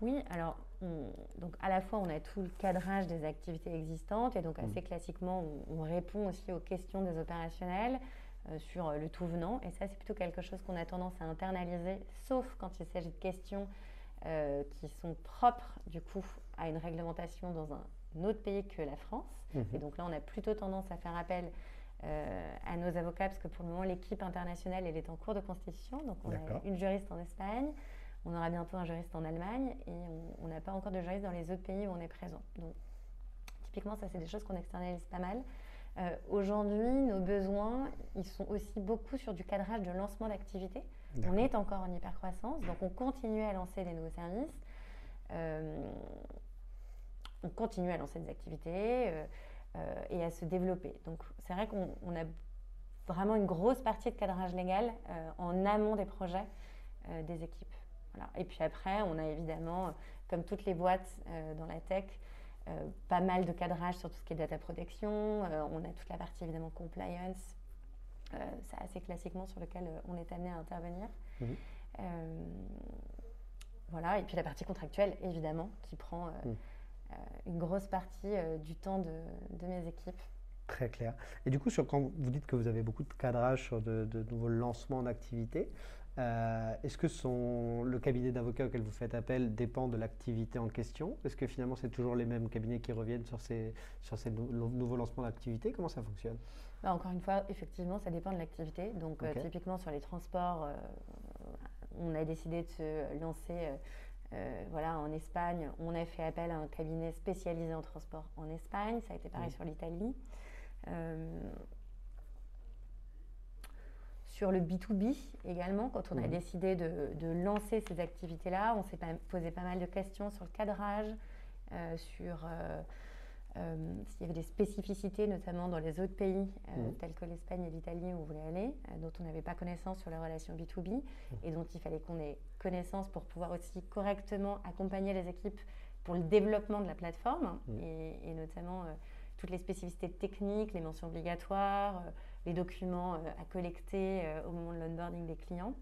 S5: Oui, alors on- donc à la fois on a tout le cadrage des activités existantes et donc assez classiquement on, on répond aussi aux questions des opérationnels euh, sur euh, le tout venant. Et ça c'est plutôt quelque chose qu'on a tendance à internaliser sauf quand il s'agit de questions euh, qui sont propres du coup à une réglementation dans un autre pays que la France. Et donc là on a plutôt tendance à faire appel euh, à nos avocats parce que pour le moment l'équipe internationale elle est en cours de constitution. Donc on a une juriste en Espagne on aura bientôt un juriste en Allemagne et on- n'a pas encore de juriste dans les autres pays où on est présent. Donc, typiquement, ça, c'est des choses qu'on externalise pas mal. Euh, Aujourd'hui, nos besoins, ils sont aussi beaucoup sur du cadrage de lancement d'activité. On est encore en hypercroissance, donc on continue à lancer des nouveaux services. Euh, on continue à lancer des activités euh, et à se développer. Donc, c'est vrai qu'on on a vraiment une grosse partie de cadrage légal en amont des projets des équipes. Voilà. Et puis après, on a évidemment, euh, comme toutes les boîtes euh, dans la tech, euh, pas mal de cadrage sur tout ce qui est data protection. Euh, on a toute la partie évidemment compliance. C'est assez classiquement sur lequel on est amené à intervenir.
S4: Mhm.
S5: Voilà, et puis la partie contractuelle, évidemment, qui prend
S4: Mhm.
S5: une grosse partie du temps de, de mes équipes.
S4: Très clair. Et du coup, sur, quand vous dites que vous avez beaucoup de cadrage sur de, de nouveaux lancements d'activités, euh, est-ce que son, le cabinet d'avocats auquel vous faites appel dépend de l'activité en question? Est-ce que finalement c'est toujours les mêmes cabinets qui reviennent sur ces, sur ces nou- lo- nouveaux lancements d'activités Comment ça fonctionne?
S5: Bah, encore une fois, effectivement, ça dépend de l'activité. Donc, euh, typiquement sur les transports, euh, on a décidé de se lancer voilà, en Espagne. On a fait appel à un cabinet spécialisé en transport en Espagne. Ça a été pareil sur l'Italie. Sur le B2B également, quand on a
S4: Mhm.
S5: décidé de, de lancer ces activités-là, on s'est posé pas mal de questions sur le cadrage, euh, sur euh, euh, s'il y avait des spécificités, notamment dans les autres pays,
S4: Mhm.
S5: tels que l'Espagne et l'Italie, où on voulait aller, dont on n'avait pas connaissance sur les relations B2B, et dont il fallait qu'on ait connaissance pour pouvoir aussi correctement accompagner les équipes pour le développement de la plateforme,
S4: Mhm.
S5: et, et notamment toutes les spécificités techniques, les mentions obligatoires, les documents euh, à collecter euh, au moment de l'onboarding des clients.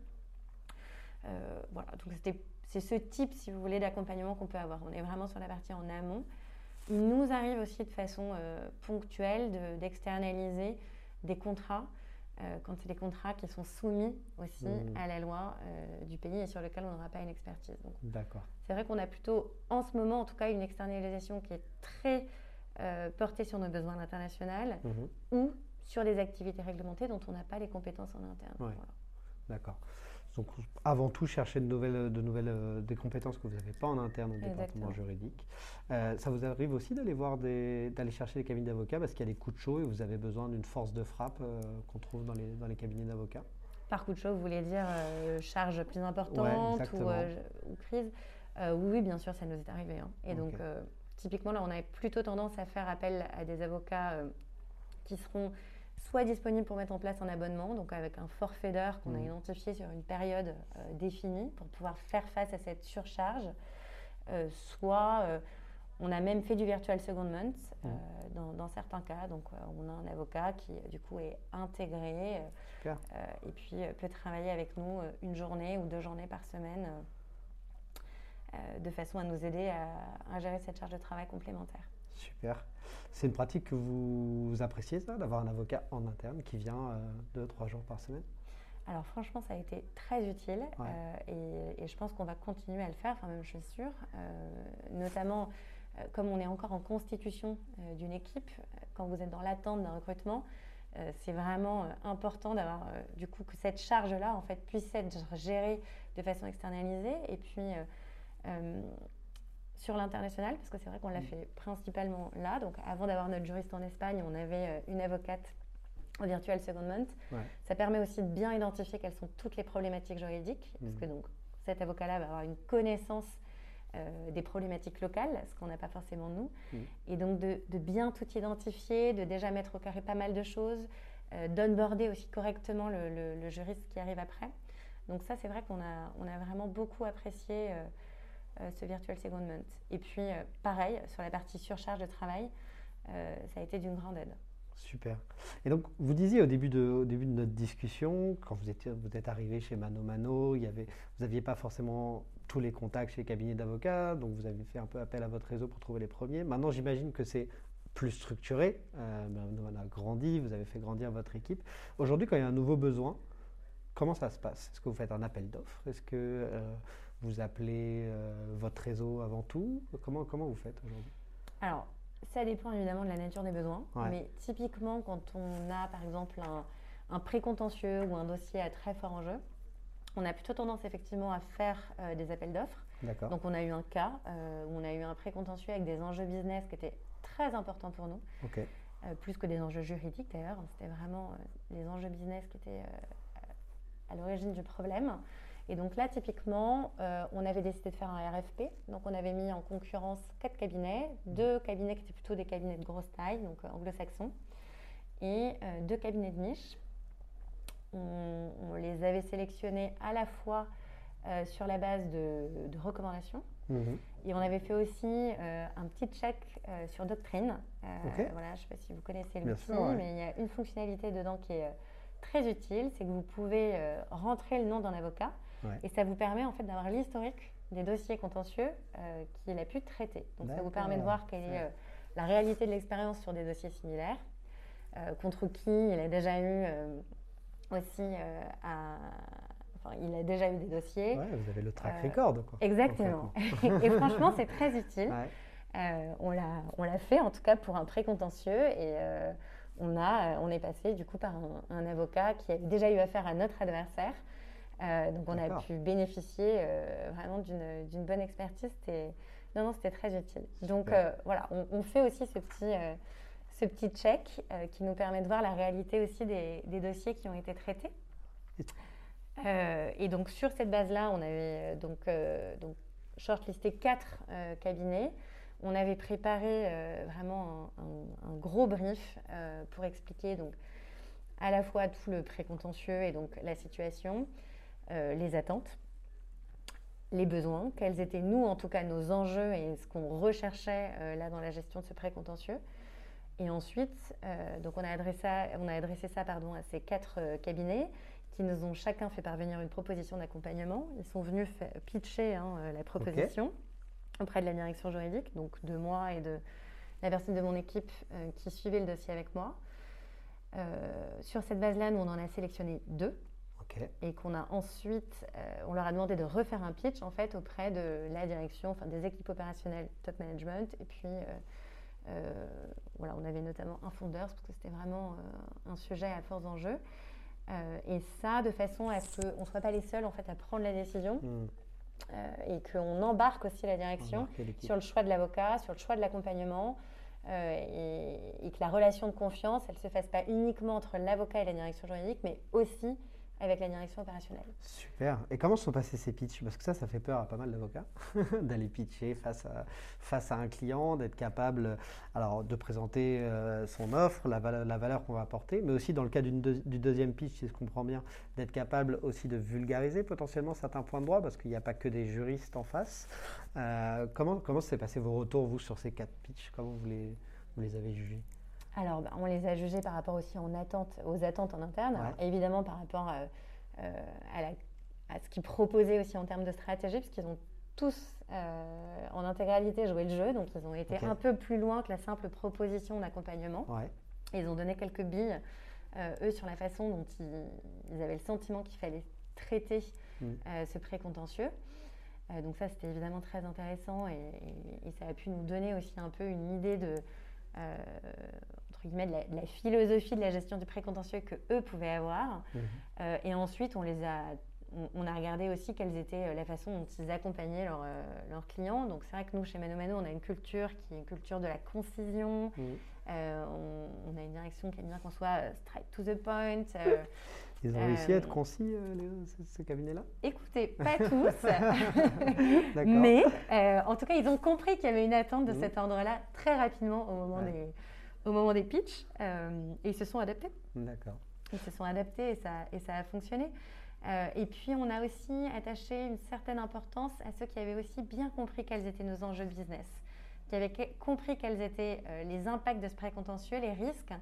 S5: Euh, voilà, donc c'était- c'est ce type, si vous voulez, d'accompagnement qu'on peut avoir. On est vraiment sur la partie en amont. il nous arrive aussi de façon ponctuelle de- d'externaliser des contrats, quand c'est des contrats qui sont soumis aussi
S4: Mhm.
S5: à la loi euh, du pays et sur lequel on n'aura pas une expertise.
S4: D'accord.
S5: c'est vrai qu'on a plutôt, en ce moment en tout cas, une externalisation qui est très euh, portée sur nos besoins internationaux
S4: Mhm.
S5: ou sur des activités réglementées dont on n'a pas les compétences en interne.
S4: Ouais.
S5: Voilà.
S4: D'accord. Donc, avant tout, chercher de nouvelles, de nouvelles euh, des compétences que vous n'avez pas en interne au département
S5: Exactement.
S4: juridique. Euh, ça vous arrive aussi d'aller voir des, d'aller chercher des cabinets d'avocats parce qu'il y a des coups de chaud et vous avez besoin d'une force de frappe euh, qu'on trouve dans les, dans les cabinets d'avocats?
S5: Par coup de chaud, vous voulez dire charge plus importante ou, crise Oui, bien sûr, ça nous est arrivé. hein. Et donc, typiquement, là, on a plutôt tendance à faire appel à des avocats qui seront soit disponibles pour mettre en place un abonnement, donc avec un forfait d'heures qu'on a
S4: Mhm.
S5: identifié sur une période euh, définie pour pouvoir faire face à cette surcharge, euh, soit euh, on a même fait du virtual secondment euh, dans, dans certains cas. Donc, on a un avocat qui, du coup, est intégré et puis peut travailler avec nous une journée ou deux journées par semaine de façon à nous aider à, à gérer cette charge de travail complémentaire.
S4: Super. C'est une pratique que vous appréciez, ça, d'avoir un avocat en interne qui vient euh, deux, trois jours par semaine?
S5: Alors franchement, ça a été très utile
S4: Ouais.
S5: euh, et, et je pense qu'on va continuer à le faire, enfin même je suis sûre, euh, notamment euh, comme on est encore en constitution d'une équipe, quand vous êtes dans l'attente d'un recrutement, c'est vraiment important d'avoir du coup que cette charge-là en fait puisse être gérée de façon externalisée et puis sur l'international, parce que c'est vrai qu'on l'a fait principalement là. Donc avant d'avoir notre juriste en Espagne, on avait euh, une avocate en virtual secondment.
S4: Ouais.
S5: Ça permet aussi de bien identifier quelles sont toutes les problématiques juridiques, parce
S4: Mhm.
S5: que donc cet avocat-là va avoir une connaissance euh, des problématiques locales, ce qu'on n'a pas forcément nous,
S4: Mhm.
S5: et donc de, de bien tout identifier, de déjà mettre au carré pas mal de choses, euh, d'onboarder aussi correctement le, le- le juriste qui arrive après. Donc ça, c'est vrai qu'on a, on a vraiment beaucoup apprécié euh, ce virtual secondment. Et puis, euh, pareil, sur la partie surcharge de travail, euh, ça a été d'une grande aide.
S4: Super. Et donc, vous disiez au début de, début de notre discussion, quand vous, étiez, vous êtes arrivé chez Mano Mano, il y avait, vous n'aviez pas forcément tous les contacts chez les cabinets d'avocats, donc vous avez fait un peu appel à votre réseau pour trouver les premiers. Maintenant, j'imagine que c'est plus structuré. Euh, Mano Mano a grandi, vous avez fait grandir votre équipe. Aujourd'hui, quand il y a un nouveau besoin, comment ça se passe? Est-ce que vous faites un appel d'offres? Est-ce que euh, vous appelez euh, votre réseau avant tout? Comment, comment vous faites aujourd'hui?
S5: Alors, ça dépend évidemment de la nature des besoins,
S4: Ouais.
S5: mais typiquement quand on a par exemple un, un précontentieux ou un dossier à très fort enjeu, on a plutôt tendance effectivement à faire euh, des appels d'offres. Donc on a eu un cas euh, où on a eu un précontentieux avec des enjeux business qui étaient très importants pour nous, euh, plus que des enjeux juridiques d'ailleurs. C'était vraiment les enjeux business qui étaient à l'origine du problème. Et donc là, typiquement, euh, on avait décidé de faire un RFP. Donc on avait mis en concurrence quatre cabinets, deux cabinets qui étaient plutôt des cabinets de grosse taille, donc euh, anglo-saxons, et euh, deux cabinets de niche. On, on les avait sélectionnés à la fois euh, sur la base de, de recommandations,
S4: Mhm.
S5: et on avait fait aussi euh, un petit check euh, sur Doctrine. Voilà, je ne sais pas si vous connaissez l'outil,
S4: ouais.
S5: mais il y a une fonctionnalité dedans qui est très utile, c'est que vous pouvez rentrer le nom d'un avocat
S4: Ouais.
S5: et ça vous permet en fait d'avoir l'historique des dossiers contentieux euh, qu'il a pu traiter. Donc ça vous permet de voir quelle est euh, la réalité de l'expérience sur des dossiers similaires, euh, contre qui il a déjà eu aussi à- enfin, il a déjà eu des dossiers.
S4: Ouais, vous avez le track record. Quoi,
S5: Exactement. et franchement, c'est très utile.
S4: Ouais.
S5: On l'a, fait en tout cas pour un précontentieux et on a, on est passé du coup par un, un avocat qui a déjà eu affaire à notre adversaire. Euh, donc on a pu bénéficier euh, vraiment d'une, bonne expertise. Non, non, c'était très utile. Donc euh, voilà, on, on fait aussi ce petit, ce petit check qui nous permet de voir la réalité aussi des, des dossiers qui ont été traités.
S4: Et-
S5: donc sur cette base-là, on avait donc, donc shortlisté quatre cabinets. On avait préparé vraiment un, un- un gros brief pour expliquer donc à la fois tout le précontentieux et donc la situation, euh, les attentes, les besoins, quels étaient nous en tout cas nos enjeux et ce qu'on recherchait euh, là dans la gestion de ce précontentieux. Et ensuite, euh, donc on a adressé, ça- on a adressé ça pardon, à ces quatre cabinets qui nous ont chacun fait parvenir une proposition d'accompagnement. Ils sont venus pitcher hein, la proposition auprès de la direction juridique, donc de moi et de, la personne de mon équipe qui suivait le dossier avec moi. sur cette base-là, nous, on en a sélectionné deux. Et qu'on a ensuite, on leur a demandé de refaire un pitch en fait auprès de la direction, enfin des équipes opérationnelles, top management, et puis voilà, on avait notamment un fondeur parce que c'était vraiment un sujet à force d'enjeu. Euh, et ça, de façon à ce qu'on ne soit pas les seuls en fait, à prendre la décision. Hmm. Euh, et qu'on embarque aussi la direction sur le choix de l'avocat, sur le choix de l'accompagnement, euh, et, que la relation de confiance, elle ne se fasse pas uniquement entre l'avocat et la direction juridique, mais aussi avec la direction opérationnelle.
S4: Super. Et comment sont passés ces pitchs? Parce que ça, ça fait peur à pas mal d'avocats d'aller pitcher face à, face à un client, d'être capable alors, de présenter euh, son offre, la, valeur qu'on va apporter, mais aussi dans le cas du deuxième pitch, si je comprends bien, d'être capable aussi de vulgariser potentiellement certains points de droit, parce qu'il n'y a pas que des juristes en face. Euh, comment comment s'est passé vos retours, vous, sur ces quatre pitchs? Comment vous les, vous les avez jugés?
S5: Alors, bah, on les a jugés par rapport aussi en attente, aux attentes en interne, évidemment par rapport euh, euh, à, ce qu'ils proposaient aussi en termes de stratégie, puisqu'ils ont tous euh, en intégralité joué le jeu, donc ils ont été un peu plus loin que la simple proposition d'accompagnement. Ils ont donné quelques billes, eux, sur la façon dont ils, avaient le sentiment qu'il fallait traiter mm. ce précontentieux. donc ça, c'était évidemment très intéressant et, ça a pu nous donner aussi un peu une idée de, de la, philosophie de la gestion du précontentieux que eux pouvaient avoir. Mhm. Euh, et ensuite, on les a on, a regardé aussi quelles étaient euh, la façon dont ils accompagnaient euh, leurs clients. Donc c'est vrai que nous, chez Mano Mano, on a une culture qui est une culture de la concision. Mhm. on, a une direction qui aime bien qu'on soit straight to the point.
S4: Ils ont réussi à être concis, ce, cabinet-là?
S5: Écoutez, pas tous. mais en tout cas, ils ont compris qu'il y avait une attente de mhm. cet ordre-là très rapidement au moment des au moment des pitchs euh, et ils se sont adaptés.
S4: D'accord.
S5: Ils se sont adaptés et ça, et ça a fonctionné. Euh, et puis, on a aussi attaché une certaine importance à ceux qui avaient aussi bien compris quels étaient nos enjeux business, qui avaient compris quels étaient euh, les impacts de ce précontentieux, les risques,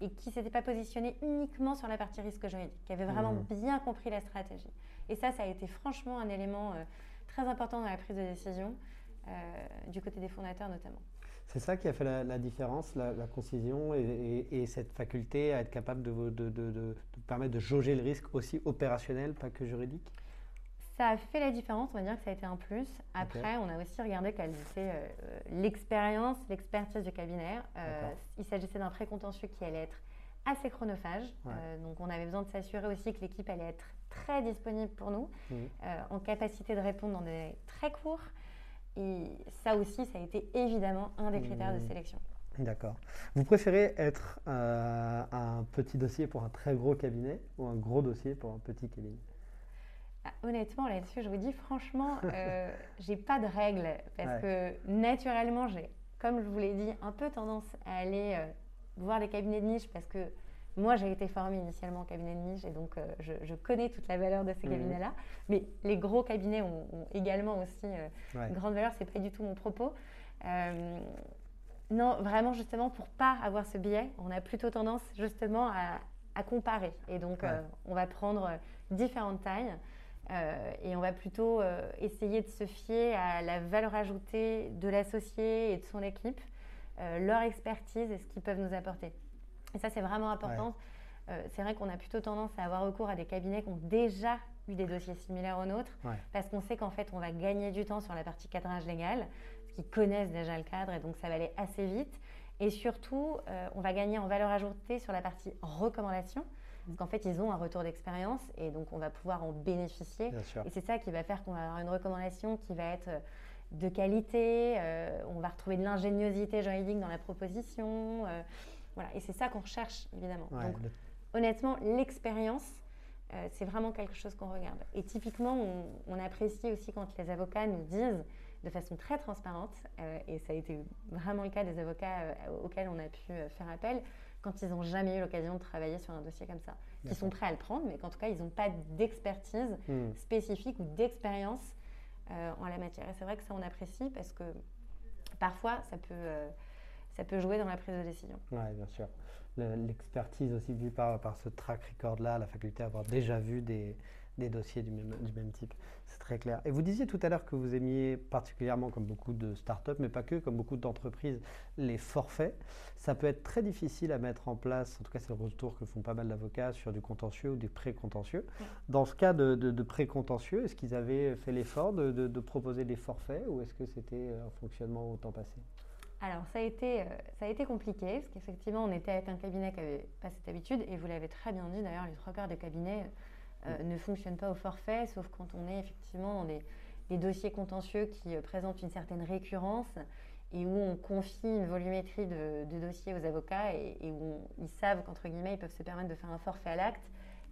S5: et qui ne s'étaient pas positionnés uniquement sur la partie risque juridique, qui avaient vraiment mmh. bien compris la stratégie. Et ça, ça a été franchement un élément très important dans la prise de décision, du côté des fondateurs notamment.
S4: C'est ça qui a fait la, différence, la, concision et, cette faculté à être capable de, de, permettre de jauger le risque aussi opérationnel, pas que juridique?
S5: Ça a fait la différence, on va dire que ça a été un plus. Après, on a aussi regardé quelle était euh, l'expérience, l'expertise du cabinet. Euh, il s'agissait d'un précontentieux qui allait être assez chronophage. Euh, donc, on avait besoin de s'assurer aussi que l'équipe allait être très disponible pour nous, mmh. en capacité de répondre dans des très courts. Et ça aussi, ça a été évidemment un des critères de mmh. sélection.
S4: D'accord. Vous préférez être euh, un petit dossier pour un très gros cabinet ou un gros dossier pour un petit cabinet?
S5: Ah, Honnêtement, là-dessus, je vous dis franchement, euh, j'ai pas de règles parce que naturellement, j'ai, comme je vous l'ai dit, un peu tendance à aller euh, voir les cabinets de niche parce que moi, j'ai été formée initialement en cabinet de niche et donc euh, je, connais toute la valeur de ces mmh. cabinets-là. Mais les gros cabinets ont, également aussi euh, une grande valeur. C'est pas du tout mon propos. Euh, non, vraiment, justement, pour pas avoir ce biais, on a plutôt tendance justement à, comparer. Et donc, on va prendre différentes tailles. et on va plutôt essayer de se fier à la valeur ajoutée de l'associé et de son équipe, leur expertise et ce qu'ils peuvent nous apporter. Et ça, c'est vraiment important. Euh, c'est vrai qu'on a plutôt tendance à avoir recours à des cabinets qui ont déjà eu des dossiers similaires aux nôtres, parce qu'on sait qu'en fait, on va gagner du temps sur la partie cadrage légal, parce qu'ils connaissent déjà le cadre, et donc ça va aller assez vite. Et surtout, euh, on va gagner en valeur ajoutée sur la partie recommandation, parce qu'en fait, ils ont un retour d'expérience, et donc on va pouvoir en bénéficier. Et c'est ça qui va faire qu'on va avoir une recommandation qui va être de qualité, euh, on va retrouver de l'ingéniosité juridique dans la proposition. Voilà, et c'est ça qu'on recherche, évidemment. Donc, honnêtement, l'expérience, euh, c'est vraiment quelque chose qu'on regarde. Et typiquement, on, apprécie aussi quand les avocats nous disent de façon très transparente, euh, et ça a été vraiment le cas des avocats euh, auxquels on a pu faire appel, quand ils n'ont jamais eu l'occasion de travailler sur un dossier comme ça. Qui sont prêts à le prendre, mais qu'en tout cas, ils n'ont pas d'expertise hmm. spécifique ou d'expérience en la matière. Et c'est vrai que ça, on apprécie parce que parfois, ça peut ça peut jouer dans la prise de décision.
S4: Oui, bien sûr. L'expertise aussi vue par, par ce track record-là, la faculté d'avoir déjà vu des, des dossiers du même, du même type. C'est très clair. Et vous disiez tout à l'heure que vous aimiez particulièrement, comme beaucoup de startups, mais pas que, comme beaucoup d'entreprises, les forfaits. Ça peut être très difficile à mettre en place, en tout cas c'est le retour que font pas mal d'avocats sur du contentieux ou du pré-contentieux. Dans ce cas de, de, pré-contentieux, est-ce qu'ils avaient fait l'effort de, de, proposer des forfaits ou est-ce que c'était un fonctionnement au temps passé?
S5: Alors, ça a, été, euh, ça a été compliqué, parce qu'effectivement, on était avec un cabinet qui n'avait pas cette habitude, et vous l'avez très bien dit, d'ailleurs, les trois quarts des cabinets euh, ne fonctionnent pas au forfait, sauf quand on est effectivement dans des, dossiers contentieux qui euh, présentent une certaine récurrence et où on confie une volumétrie de, dossiers aux avocats et, où ils savent qu'entre guillemets ils peuvent se permettre de faire un forfait à l'acte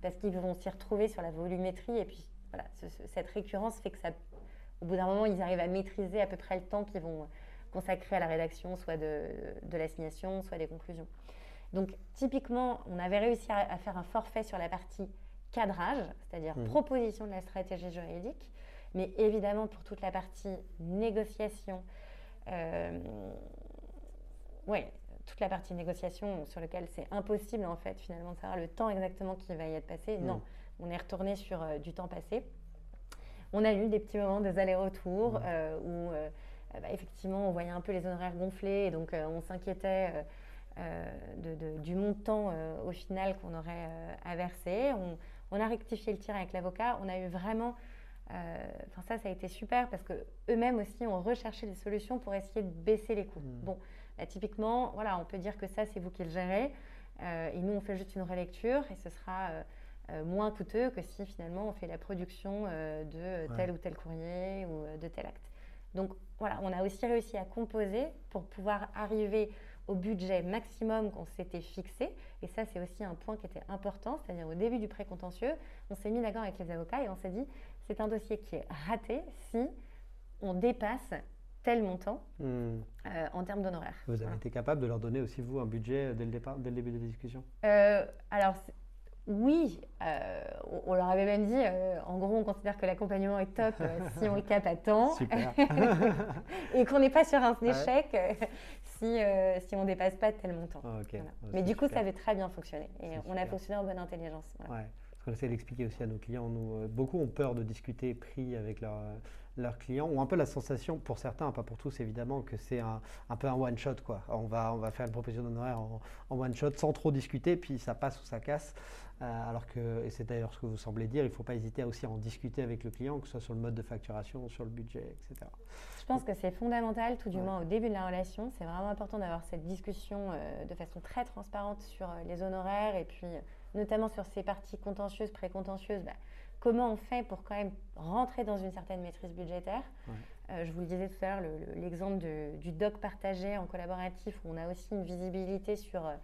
S5: parce qu'ils vont s'y retrouver sur la volumétrie et puis voilà cette récurrence fait que ça au bout d'un moment ils arrivent à maîtriser à peu près le temps qu'ils vont consacrer à la rédaction soit de, de l'assignation soit des conclusions donc typiquement on avait réussi à faire un forfait sur la partie cadrage, c'est-à-dire mmh. proposition de la stratégie juridique, mais évidemment pour toute la partie négociation, euh, oui, toute la partie négociation sur laquelle c'est impossible en fait finalement de savoir le temps exactement qui va y être passé. Mmh. Non, on est retourné sur euh, du temps passé. On a eu des petits moments, des allers-retours mmh. euh, où bah, effectivement on voyait un peu les honoraires gonfler et donc on s'inquiétait. de, du montant au final qu'on aurait à verser. On, on a rectifié le tir avec l'avocat. On a eu vraiment. Euh, enfin, ça, ça a été super parce que eux-mêmes aussi ont recherché des solutions pour essayer de baisser les coûts. Mmh. Bon, bah, typiquement, voilà, on peut dire que ça, c'est vous qui le gérez. Euh, et nous, on fait juste une relecture et ce sera euh, moins coûteux que si finalement on fait la production de tel ou tel courrier ou de tel acte. Donc voilà, on a aussi réussi à composer pour pouvoir arriver au budget maximum qu'on s'était fixé. Et ça, c'est aussi un point qui était important, c'est-à-dire au début du pré-contentieux, on s'est mis d'accord avec les avocats et on s'est dit, c'est un dossier qui est raté si on dépasse tel montant hmm. euh, en termes d'honoraires.
S4: Vous avez été capable de leur donner aussi, vous, un budget dès le, départ, dès le début des discussions?
S5: Euh, Alors, oui, euh, on leur avait même dit, euh, en gros, on considère que l'accompagnement est top euh, si on le cap à temps. Et qu'on n'est pas sur un échec si, si on ne dépasse pas tel montant. Mais du coup, ça avait très bien fonctionné. Et on a fonctionné en bonne intelligence.
S4: Ouais. Ce qu'on essaie d'expliquer aussi à nos clients, nous, beaucoup ont peur de discuter prix avec leur, leurs clients ont un peu la sensation, pour certains, pas pour tous évidemment, que c'est un, un, peu un one-shot. quoi. On va, on va faire une proposition d'honoraire en, en one-shot sans trop discuter, puis ça passe ou ça casse. Euh, alors que, et c'est d'ailleurs ce que vous semblez dire, il ne faut pas hésiter aussi à en discuter avec le client, que ce soit sur le mode de facturation, sur le budget, etc.
S5: Je pense que c'est fondamental, tout du moins au début de la relation. C'est vraiment important d'avoir cette discussion euh, de façon très transparente sur euh, les honoraires et puis notamment sur ces parties contentieuses, pré-contentieuses. Bah, comment on fait pour quand même rentrer dans une certaine maîtrise budgétaire euh, Je vous le disais tout à l'heure, l'exemple du doc partagé en collaboratif où on a aussi une visibilité sur euh,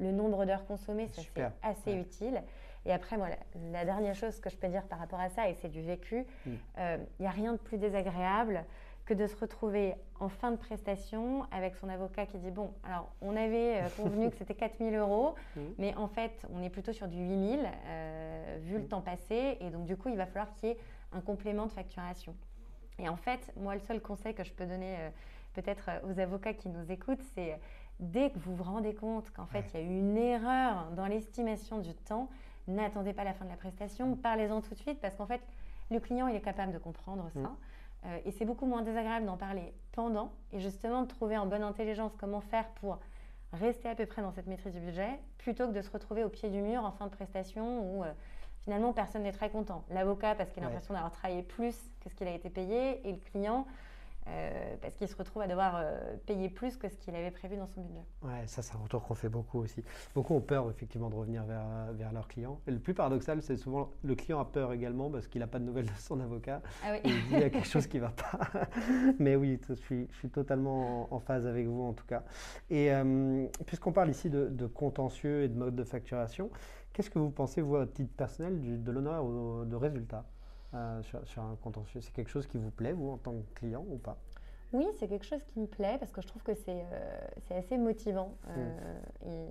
S5: le nombre d'heures consommées, ça c'est assez utile. Et après, moi, la, dernière chose que je peux dire par rapport à ça, et c'est du vécu, mm. euh, il n'y a rien de plus désagréable que de se retrouver en fin de prestation avec son avocat qui dit Bon, alors on avait euh, convenu que c'était 4000 euros, mmh. mais en fait, on est plutôt sur du 8000 euh, vu le mmh. temps passé, et donc du coup, il va falloir qu'il y ait un complément de facturation. Et en fait, moi, le seul conseil que je peux donner euh, peut-être aux avocats qui nous écoutent, c'est dès que vous vous rendez compte qu'en fait, il y a eu une erreur dans l'estimation du temps, n'attendez pas la fin de la prestation, parlez-en tout de suite, parce qu'en fait, le client, il est capable de comprendre ça. Mmh. Euh, et c'est beaucoup moins désagréable d'en parler pendant et justement de trouver en bonne intelligence comment faire pour rester à peu près dans cette maîtrise du budget plutôt que de se retrouver au pied du mur en fin de prestation où euh, finalement personne n'est très content. L'avocat parce qu'il a l'impression d'avoir travaillé plus que ce qu'il a été payé et le client euh, parce qu'il se retrouve à devoir euh, payer plus que ce qu'il avait prévu dans son budget.
S4: Ouais, ça c'est un retour qu'on fait beaucoup aussi. Beaucoup ont peur effectivement de revenir vers, vers leurs clients. Et le plus paradoxal, c'est souvent le client a peur également parce qu'il n'a pas de nouvelles de son avocat. Ah il dit qu'il y a quelque chose qui ne va pas. Mais oui, je suis, je suis totalement en, phase avec vous en tout cas. Et euh, puisqu'on parle ici de, de, contentieux et de mode de facturation, qu'est-ce que vous pensez, vous, à titre personnel, du, de l'honneur ou de résultat? Euh, sur, un contentieux C'est quelque chose qui vous plaît, vous, en tant que client ou pas?
S5: Oui, c'est quelque chose qui me plaît parce que je trouve que c'est euh, assez motivant. Euh, mm. et,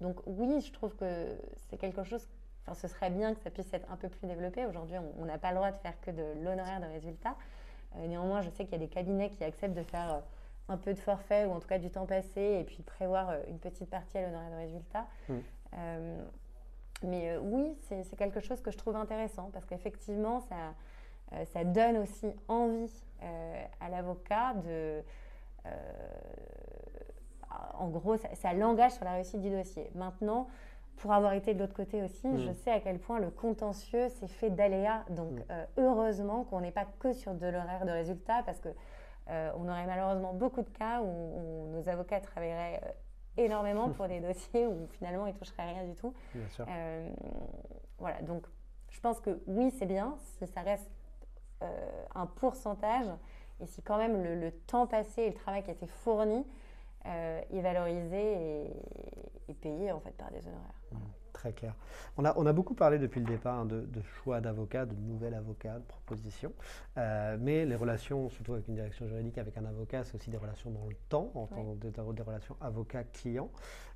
S5: donc oui, je trouve que c'est quelque chose... Enfin, ce serait bien que ça puisse être un peu plus développé. Aujourd'hui, on n'a pas le droit de faire que de l'honoraire de résultat. néanmoins, je sais qu'il y a des cabinets qui acceptent de faire un peu de forfait ou en tout cas du temps passé et puis de prévoir une petite partie à l'honoraire de résultat. Mm. Mais oui, c'est quelque chose que je trouve intéressant parce qu'effectivement, ça, ça donne aussi envie à l'avocat de en gros, ça, l'engage sur la réussite du dossier. Maintenant, pour avoir été de l'autre côté aussi, mm. je sais à quel point le contentieux s'est fait d'aléas. Donc, mm. euh, heureusement qu'on n'est pas que sur de l'horaire de résultat, parce que euh, on aurait malheureusement beaucoup de cas où, nos avocats travailleraient euh, énormément pour des dossiers où finalement ils toucheraient rien du tout.
S4: Bien sûr.
S5: voilà, donc je pense que oui, c'est bien si ça reste un pourcentage et si quand même le, le, temps passé et le travail qui a été fourni euh, est valorisé et, payé en fait par des honoraires.
S4: Mmh, très clair. On a, on a beaucoup parlé depuis le départ hein, de, choix d'avocat, de nouvel avocat, de proposition. Euh, mais les relations, surtout avec une direction juridique, avec un avocat, c'est aussi des relations dans le temps, en tant des, des, relations avocat-client.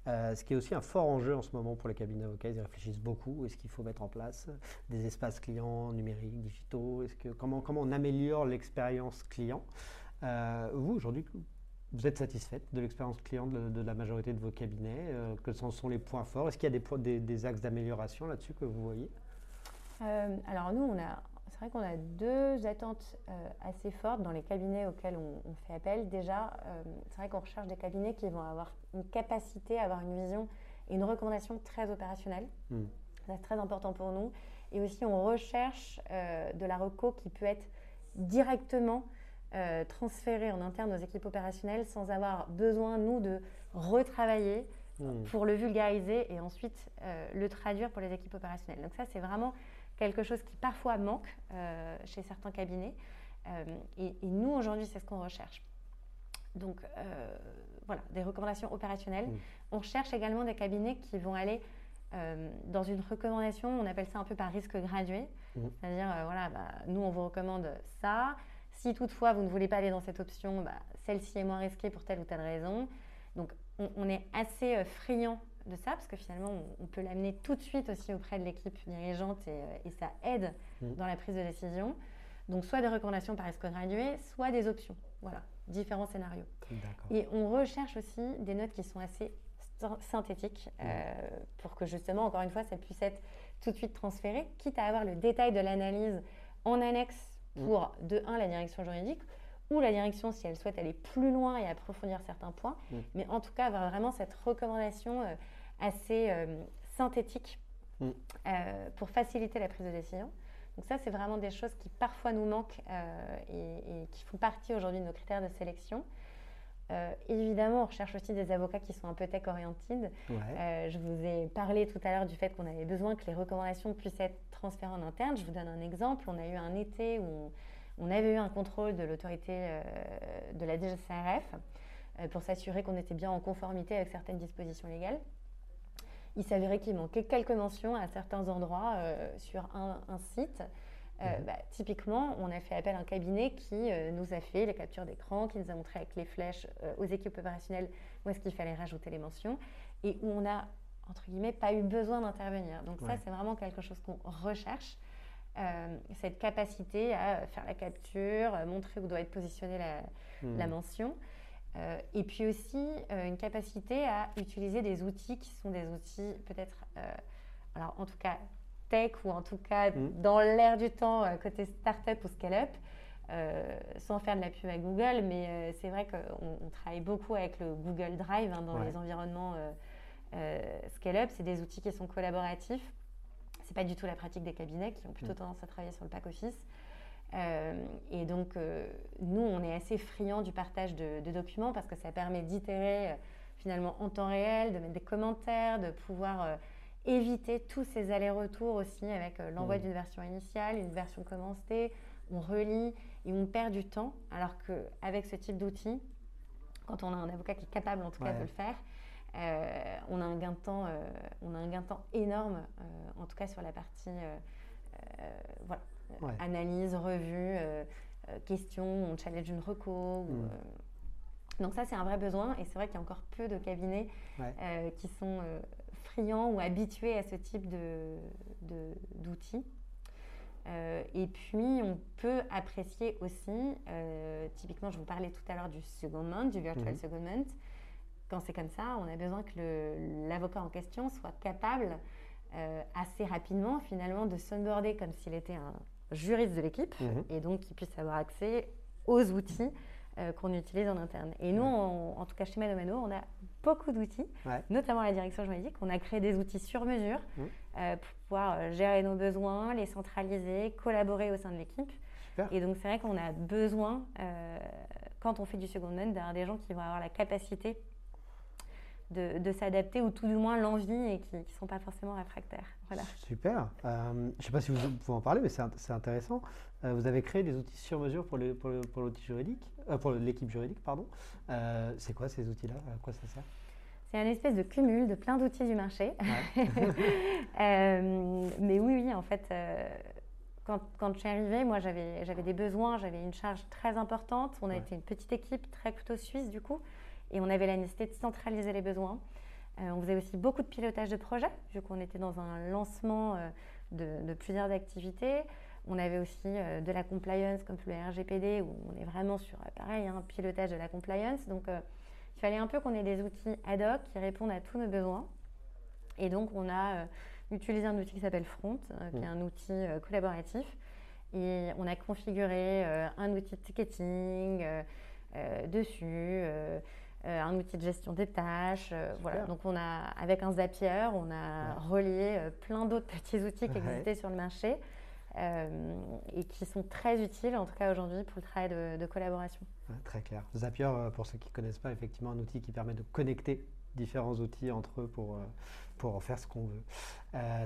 S4: Euh, ce qui est aussi un fort enjeu en ce moment pour les cabinets d'avocats. Ils réfléchissent beaucoup. Est-ce qu'il faut mettre en place des espaces clients numériques, digitaux? Est-ce que, comment, comment on améliore l'expérience client? Vous, aujourd'hui, vous êtes satisfaite de l'expérience client de, la majorité de vos cabinets euh, Quels sont les points forts? Est-ce qu'il y a des, des, axes d'amélioration là-dessus que vous voyez?
S5: Euh, Alors nous, on a, c'est vrai qu'on a deux attentes euh, assez fortes dans les cabinets auxquels on, fait appel. Déjà, c'est vrai qu'on recherche des cabinets qui vont avoir une capacité à avoir une vision et une recommandation très opérationnelle. Hmm. C'est très important pour nous. Et aussi, on recherche de la reco qui peut être directement euh, transférer en interne aux équipes opérationnelles sans avoir besoin, nous, de retravailler hmm. pour le vulgariser et ensuite euh, le traduire pour les équipes opérationnelles. Donc ça, c'est vraiment quelque chose qui parfois manque euh, chez certains cabinets. Et, nous, aujourd'hui, c'est ce qu'on recherche. Donc voilà, des recommandations opérationnelles. Hmm. On cherche également des cabinets qui vont aller dans une recommandation, on appelle ça un peu par risque gradué. Hmm. C'est-à-dire, voilà, bah, nous, on vous recommande ça. Si toutefois vous ne voulez pas aller dans cette option, bah, celle-ci est moins risquée pour telle ou telle raison. Donc on, est assez euh, friand de ça parce que finalement on, peut l'amener tout de suite aussi auprès de l'équipe dirigeante et, euh, ça aide mmh. dans la prise de décision. Donc soit des recommandations par risque gradué, soit des options. Voilà, différents scénarios. Et on recherche aussi des notes qui sont assez synthétiques mmh. euh, pour que justement, encore une fois, ça puisse être tout de suite transféré, quitte à avoir le détail de l'analyse en annexe Mm. pour, de un, la direction juridique, ou la direction, si elle souhaite aller plus loin et approfondir certains points, mm. mais en tout cas avoir vraiment cette recommandation euh, assez euh, synthétique mm. euh, pour faciliter la prise de décision. Donc ça, c'est vraiment des choses qui parfois nous manquent et, qui font partie aujourd'hui de nos critères de sélection. Évidemment, on recherche aussi des avocats qui sont un peu tech-oriented. je vous ai parlé tout à l'heure du fait qu'on avait besoin que les recommandations puissent être transfert en interne. Je vous donne un exemple. On a eu un été où on, avait eu un contrôle de l'autorité euh, de la DGCRF euh, pour s'assurer qu'on était bien en conformité avec certaines dispositions légales. Il s'avérait qu'il manquait quelques mentions à certains endroits euh, sur un, site. Mhm. Bah, typiquement, on a fait appel à un cabinet qui nous a fait les captures d'écran, qui nous a montré avec les flèches aux équipes opérationnelles où est-ce qu'il fallait rajouter les mentions, et où on a entre guillemets, pas eu besoin d'intervenir. Donc ça, c'est vraiment quelque chose qu'on recherche. Euh, cette capacité à faire la capture, montrer où doit être positionnée la, hmm. mention. Euh, et puis aussi euh, une capacité à utiliser des outils qui sont des outils peut-être, alors en tout cas tech ou en tout cas hmm. dans l'air du temps côté startup ou scale-up. sans faire de la pub à Google, mais c'est vrai qu'on travaille beaucoup avec le Google Drive hein, dans les environnements euh, Scale-up, c'est des outils qui sont collaboratifs. C'est pas du tout la pratique des cabinets qui ont plutôt mm. tendance à travailler sur le pack office. Euh, et donc, euh, nous, on est assez friands du partage de, documents parce que ça permet d'itérer finalement en temps réel, de mettre des commentaires, de pouvoir éviter tous ces allers-retours aussi avec l'envoi mm. d'une version initiale, une version commencée, on relit et on perd du temps. Alors qu'avec ce type d'outils, quand on a un avocat qui est capable en tout cas de le faire, euh, on, a un gain de temps, euh, on a un gain de temps énorme, euh, en tout cas sur la partie voilà, analyse, revue, question, on challenge une reco. Mm. donc ça, c'est un vrai besoin et c'est vrai qu'il y a encore peu de cabinets qui sont friands ou habitués à ce type d'outils. et puis, on peut apprécier aussi, typiquement, je vous parlais tout à l'heure du secondment, du virtual mm-hmm. secondment. Quand c'est comme ça, on a besoin que l'avocat en question soit capable assez rapidement finalement de s'onboarder comme s'il était un juriste de l'équipe
S4: Mhm.
S5: et donc qu'il puisse avoir accès aux outils euh, qu'on utilise en interne. Et nous, on- en tout cas chez Mano Mano, on a beaucoup d'outils,
S4: Ouais.
S5: notamment la direction juridique. On a créé des outils sur mesure
S4: Mhm.
S5: euh, pour pouvoir euh, gérer nos besoins, les centraliser, collaborer au sein de l'équipe. Et donc c'est vrai qu'on a besoin, euh, quand on fait du secondment, d'avoir des gens qui vont avoir la capacité de, de s'adapter ou tout du moins l'envie et qui ne sont pas forcément réfractaires. Voilà.
S4: Super. Euh, je ne sais pas si vous pouvez en parler, mais c'est int- c'est intéressant. Euh, vous avez créé des outils sur mesure pour le- pour le- pour l'outil juridique, euh, pour l'équipe juridique, pardon. C'est quoi ces outils-là? À quoi ça sert?
S5: C'est un espèce de cumul de plein d'outils du marché. Mais oui, oui, en fait, quand, quand je suis arrivée, moi, j'avais des besoins, j'avais une charge très importante. On a
S4: Ouais.
S5: été une petite équipe, très couteau suisse, du coup, et on avait la nécessité de centraliser les besoins. Euh, on faisait aussi beaucoup de pilotage de projets, vu qu'on était dans un lancement euh, de, plusieurs activités. On avait aussi euh, de la compliance, comme le RGPD, où on est vraiment sur, pareil, un pilotage de la compliance. Donc, il fallait un peu qu'on ait des outils ad hoc qui répondent à tous nos besoins. Et donc, on a utilisé un outil qui s'appelle Front, qui est un outil collaboratif. Et on a configuré un outil de ticketing dessus, euh, un outil de gestion des tâches. euh, voilà. Donc, on a, avec un Zapier, on a relié euh, plein d'autres petits outils qui
S4: Ouais.
S5: existaient sur le marché et qui sont très utiles, en tout cas aujourd'hui, pour le travail de- de collaboration.
S4: Ouais, Très clair. Zapier, pour ceux qui ne connaissent pas, effectivement un outil qui permet de connecter différents outils entre eux pour, pour en faire ce qu'on veut.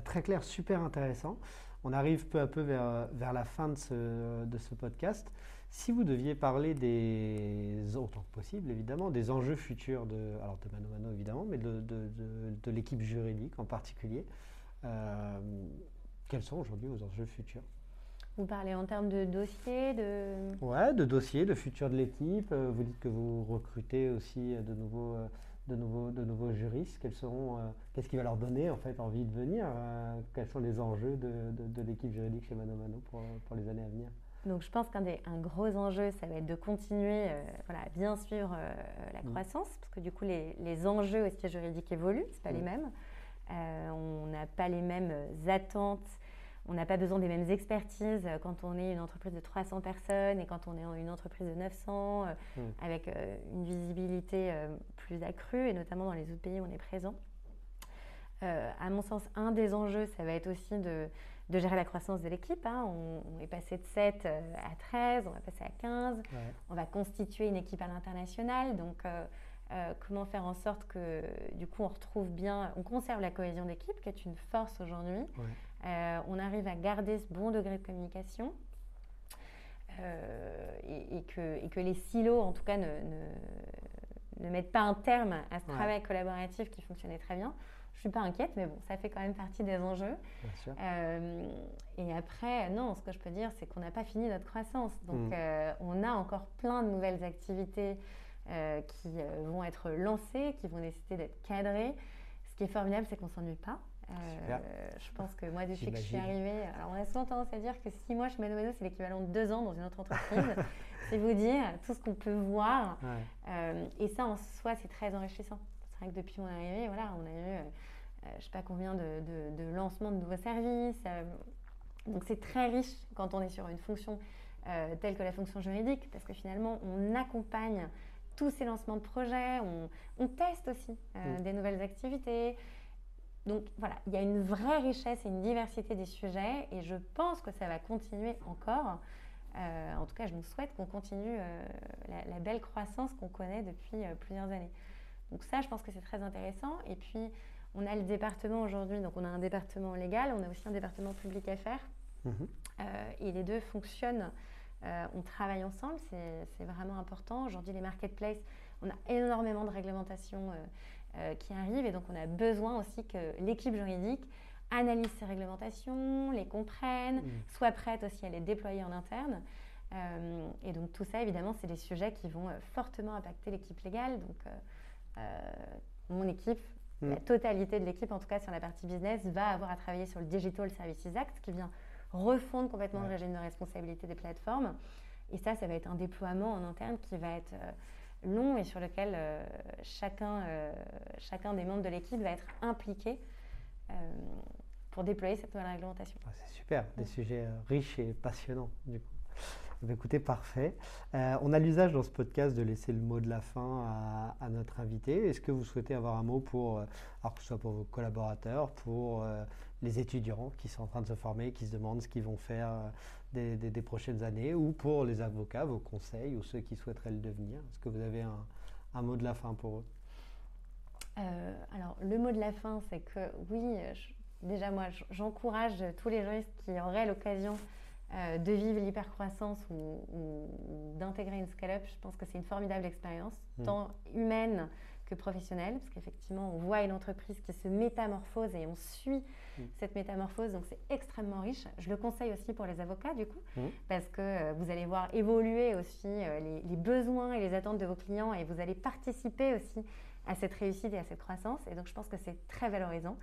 S4: Très clair, super intéressant. On arrive peu à peu vers, vers la fin de ce, de ce podcast. Si vous deviez parler des, autant que possible évidemment, des enjeux futurs de, alors de Mano Mano évidemment, mais de, de, de- de l'équipe juridique en particulier, euh, quels sont aujourd'hui vos enjeux futurs?
S5: Vous parlez en termes de dossiers, de...
S4: Ouais, de dossiers, de futur de l'équipe. Euh, Vous dites que vous recrutez aussi euh, de nouveaux, de nouveaux, de nouveaux juristes. Quels seront, euh, qu'est-ce qui va leur donner en fait envie de venir? Quels sont les enjeux de, de- de l'équipe juridique chez Mano Mano pour, pour les années à venir?
S5: Donc je pense qu'un des un gros enjeu, ça va être de continuer euh, voilà, à bien suivre euh, la
S4: Mm.
S5: croissance, parce que du coup, les, les enjeux aussi juridiques évoluent, ce pas les
S4: Mm.
S5: mêmes. Euh, on n'a pas les mêmes attentes, on n'a pas besoin des mêmes expertises quand on est une entreprise de 300 personnes et quand on est une entreprise de 900, euh,
S4: Mm.
S5: avec une visibilité plus accrue, et notamment dans les autres pays où on est présent. À mon sens, un des enjeux, ça va être aussi de, de gérer la croissance de l'équipe. hein. On, on est passé de 7 euh, à 13, on va passer à 15.
S4: Ouais.
S5: On va constituer une équipe à l'international. Donc, euh, euh, comment faire en sorte que, du coup, on retrouve bien, on conserve la cohésion d'équipe, qui est une force aujourd'hui.
S4: Ouais.
S5: Euh, on arrive à garder ce bon degré de communication. et, et que, et que les silos, en tout cas, ne, ne, ne mettent pas un terme à ce
S4: Ouais.
S5: travail collaboratif qui fonctionnait très bien. Je ne suis pas inquiète, mais bon, ça fait quand même partie des enjeux.
S4: Bien sûr.
S5: Euh, et après, non, ce que je peux dire, c'est qu'on n'a pas fini notre croissance. Donc,
S4: Mm.
S5: euh, on a encore plein de nouvelles activités euh, qui vont être lancées, qui vont nécessiter d'être cadrées. Ce qui est formidable, c'est qu'on ne s'ennuie pas.
S4: Super.
S5: je pense que moi, depuis que je suis arrivée, alors on a souvent tendance à dire que six mois chez Mano Mano, c'est l'équivalent de deux ans dans une autre entreprise. c'est vous dire tout ce qu'on peut voir.
S4: Ouais.
S5: Et ça, en soi, c'est très enrichissant. C'est vrai que depuis mon arrivée, voilà, on a eu, euh, je sais pas combien de, de, de lancements de nouveaux services. euh, donc c'est très riche quand on est sur une fonction euh, telle que la fonction juridique, parce que finalement, on accompagne tous ces lancements de projets, on, on teste aussi euh,
S4: Mm.
S5: des nouvelles activités. Donc voilà, il y a une vraie richesse et une diversité des sujets, et je pense que ça va continuer encore. Euh, en tout cas, je nous souhaite qu'on continue la, la belle croissance qu'on connaît depuis plusieurs années. Donc ça, je pense que c'est très intéressant. Et puis, on a le département aujourd'hui, donc on a un département légal, on a aussi un département public affaires.
S4: Mhm.
S5: Euh, et les deux fonctionnent, euh, on travaille ensemble, c'est vraiment important. Aujourd'hui, les marketplaces, on a énormément de réglementations euh, qui arrivent et donc on a besoin aussi que l'équipe juridique analyse ces réglementations, les comprenne,
S4: Mhm.
S5: soit prête aussi à les déployer en interne. Et donc tout ça, évidemment, c'est des sujets qui vont fortement impacter l'équipe légale. Donc mon équipe,
S4: Mm.
S5: la totalité de l'équipe, en tout cas sur la partie business, va avoir à travailler sur le Digital Services Act qui vient refondre complètement le régime de responsabilité des plateformes. Et ça, ça va être un déploiement en interne qui va être euh, long et sur lequel euh, chacun, euh, chacun des membres de l'équipe va être impliqué. Euh, pour déployer cette nouvelle réglementation.
S4: Ah, c'est super, des sujets riches et passionnants du coup. Bah, écoutez, parfait. on a l'usage dans ce podcast de laisser le mot de la fin à, notre invité. Est-ce que vous souhaitez avoir un mot pour, alors que ce soit pour vos collaborateurs, pour les étudiants qui sont en train de se former, qui se demandent ce qu'ils vont faire des, prochaines années, ou pour les avocats, vos conseils, ou ceux qui souhaiteraient le devenir? Est-ce que vous avez un, mot de la fin pour eux?
S5: Euh, Alors, le mot de la fin, c'est que oui, déjà moi, j'encourage tous les juristes qui auraient l'occasion euh, de vivre l'hypercroissance ou, ou, d'intégrer une scale-up. Je pense que c'est une formidable expérience, mmh. tant humaine que professionnelle, parce qu'effectivement, on voit une entreprise qui se métamorphose et on suit Mm. cette métamorphose. Donc c'est extrêmement riche. Je le conseille aussi pour les avocats du coup, mm. parce que euh, vous allez voir évoluer aussi euh, les, besoins et les attentes de vos clients et vous allez participer aussi à cette réussite et à cette croissance. Et donc je pense que c'est très valorisant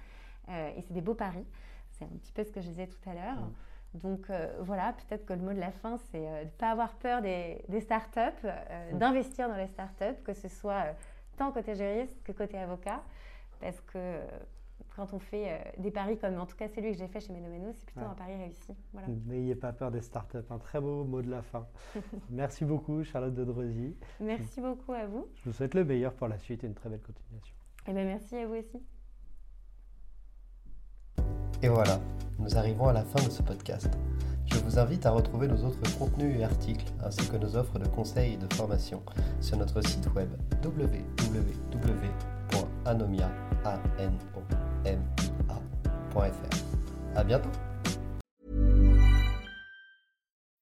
S5: et c'est des beaux paris. C'est un petit peu ce que je disais tout à l'heure. Mm. Donc voilà, peut-être que le mot de la fin, c'est de ne pas avoir peur des, des startups, d'investir dans les startups, que ce soit tant côté juriste que côté avocat, parce que quand on fait euh, des paris comme en tout cas celui que j'ai fait chez Menomeno, c'est plutôt un pari réussi.
S4: N'ayez pas peur des startups, un très beau mot de la fin. Merci beaucoup Charlotte de
S5: Merci beaucoup à vous.
S4: Je vous souhaite le meilleur pour la suite et une très belle continuation.
S5: Et eh bien merci à vous aussi.
S4: Et voilà, nous arrivons à la fin de ce podcast. Je vous invite à retrouver nos autres contenus et articles, ainsi que nos offres de conseils et de formation sur notre site web www.anomia.no. M-I-A.fr. À bientôt.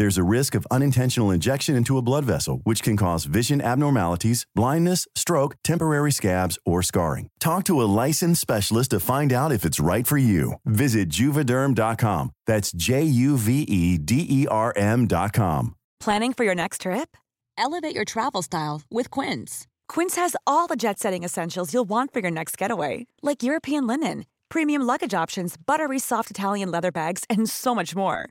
S6: There's a risk of unintentional injection into a blood vessel, which can cause vision abnormalities, blindness, stroke, temporary scabs, or scarring. Talk to a licensed specialist to find out if it's right for you. Visit juvederm.com. That's J U V E D E R M.com.
S7: Planning for your next trip? Elevate your travel style with Quince. Quince has all the jet setting essentials you'll want for your next getaway, like European linen, premium luggage options, buttery soft Italian leather bags, and so much more.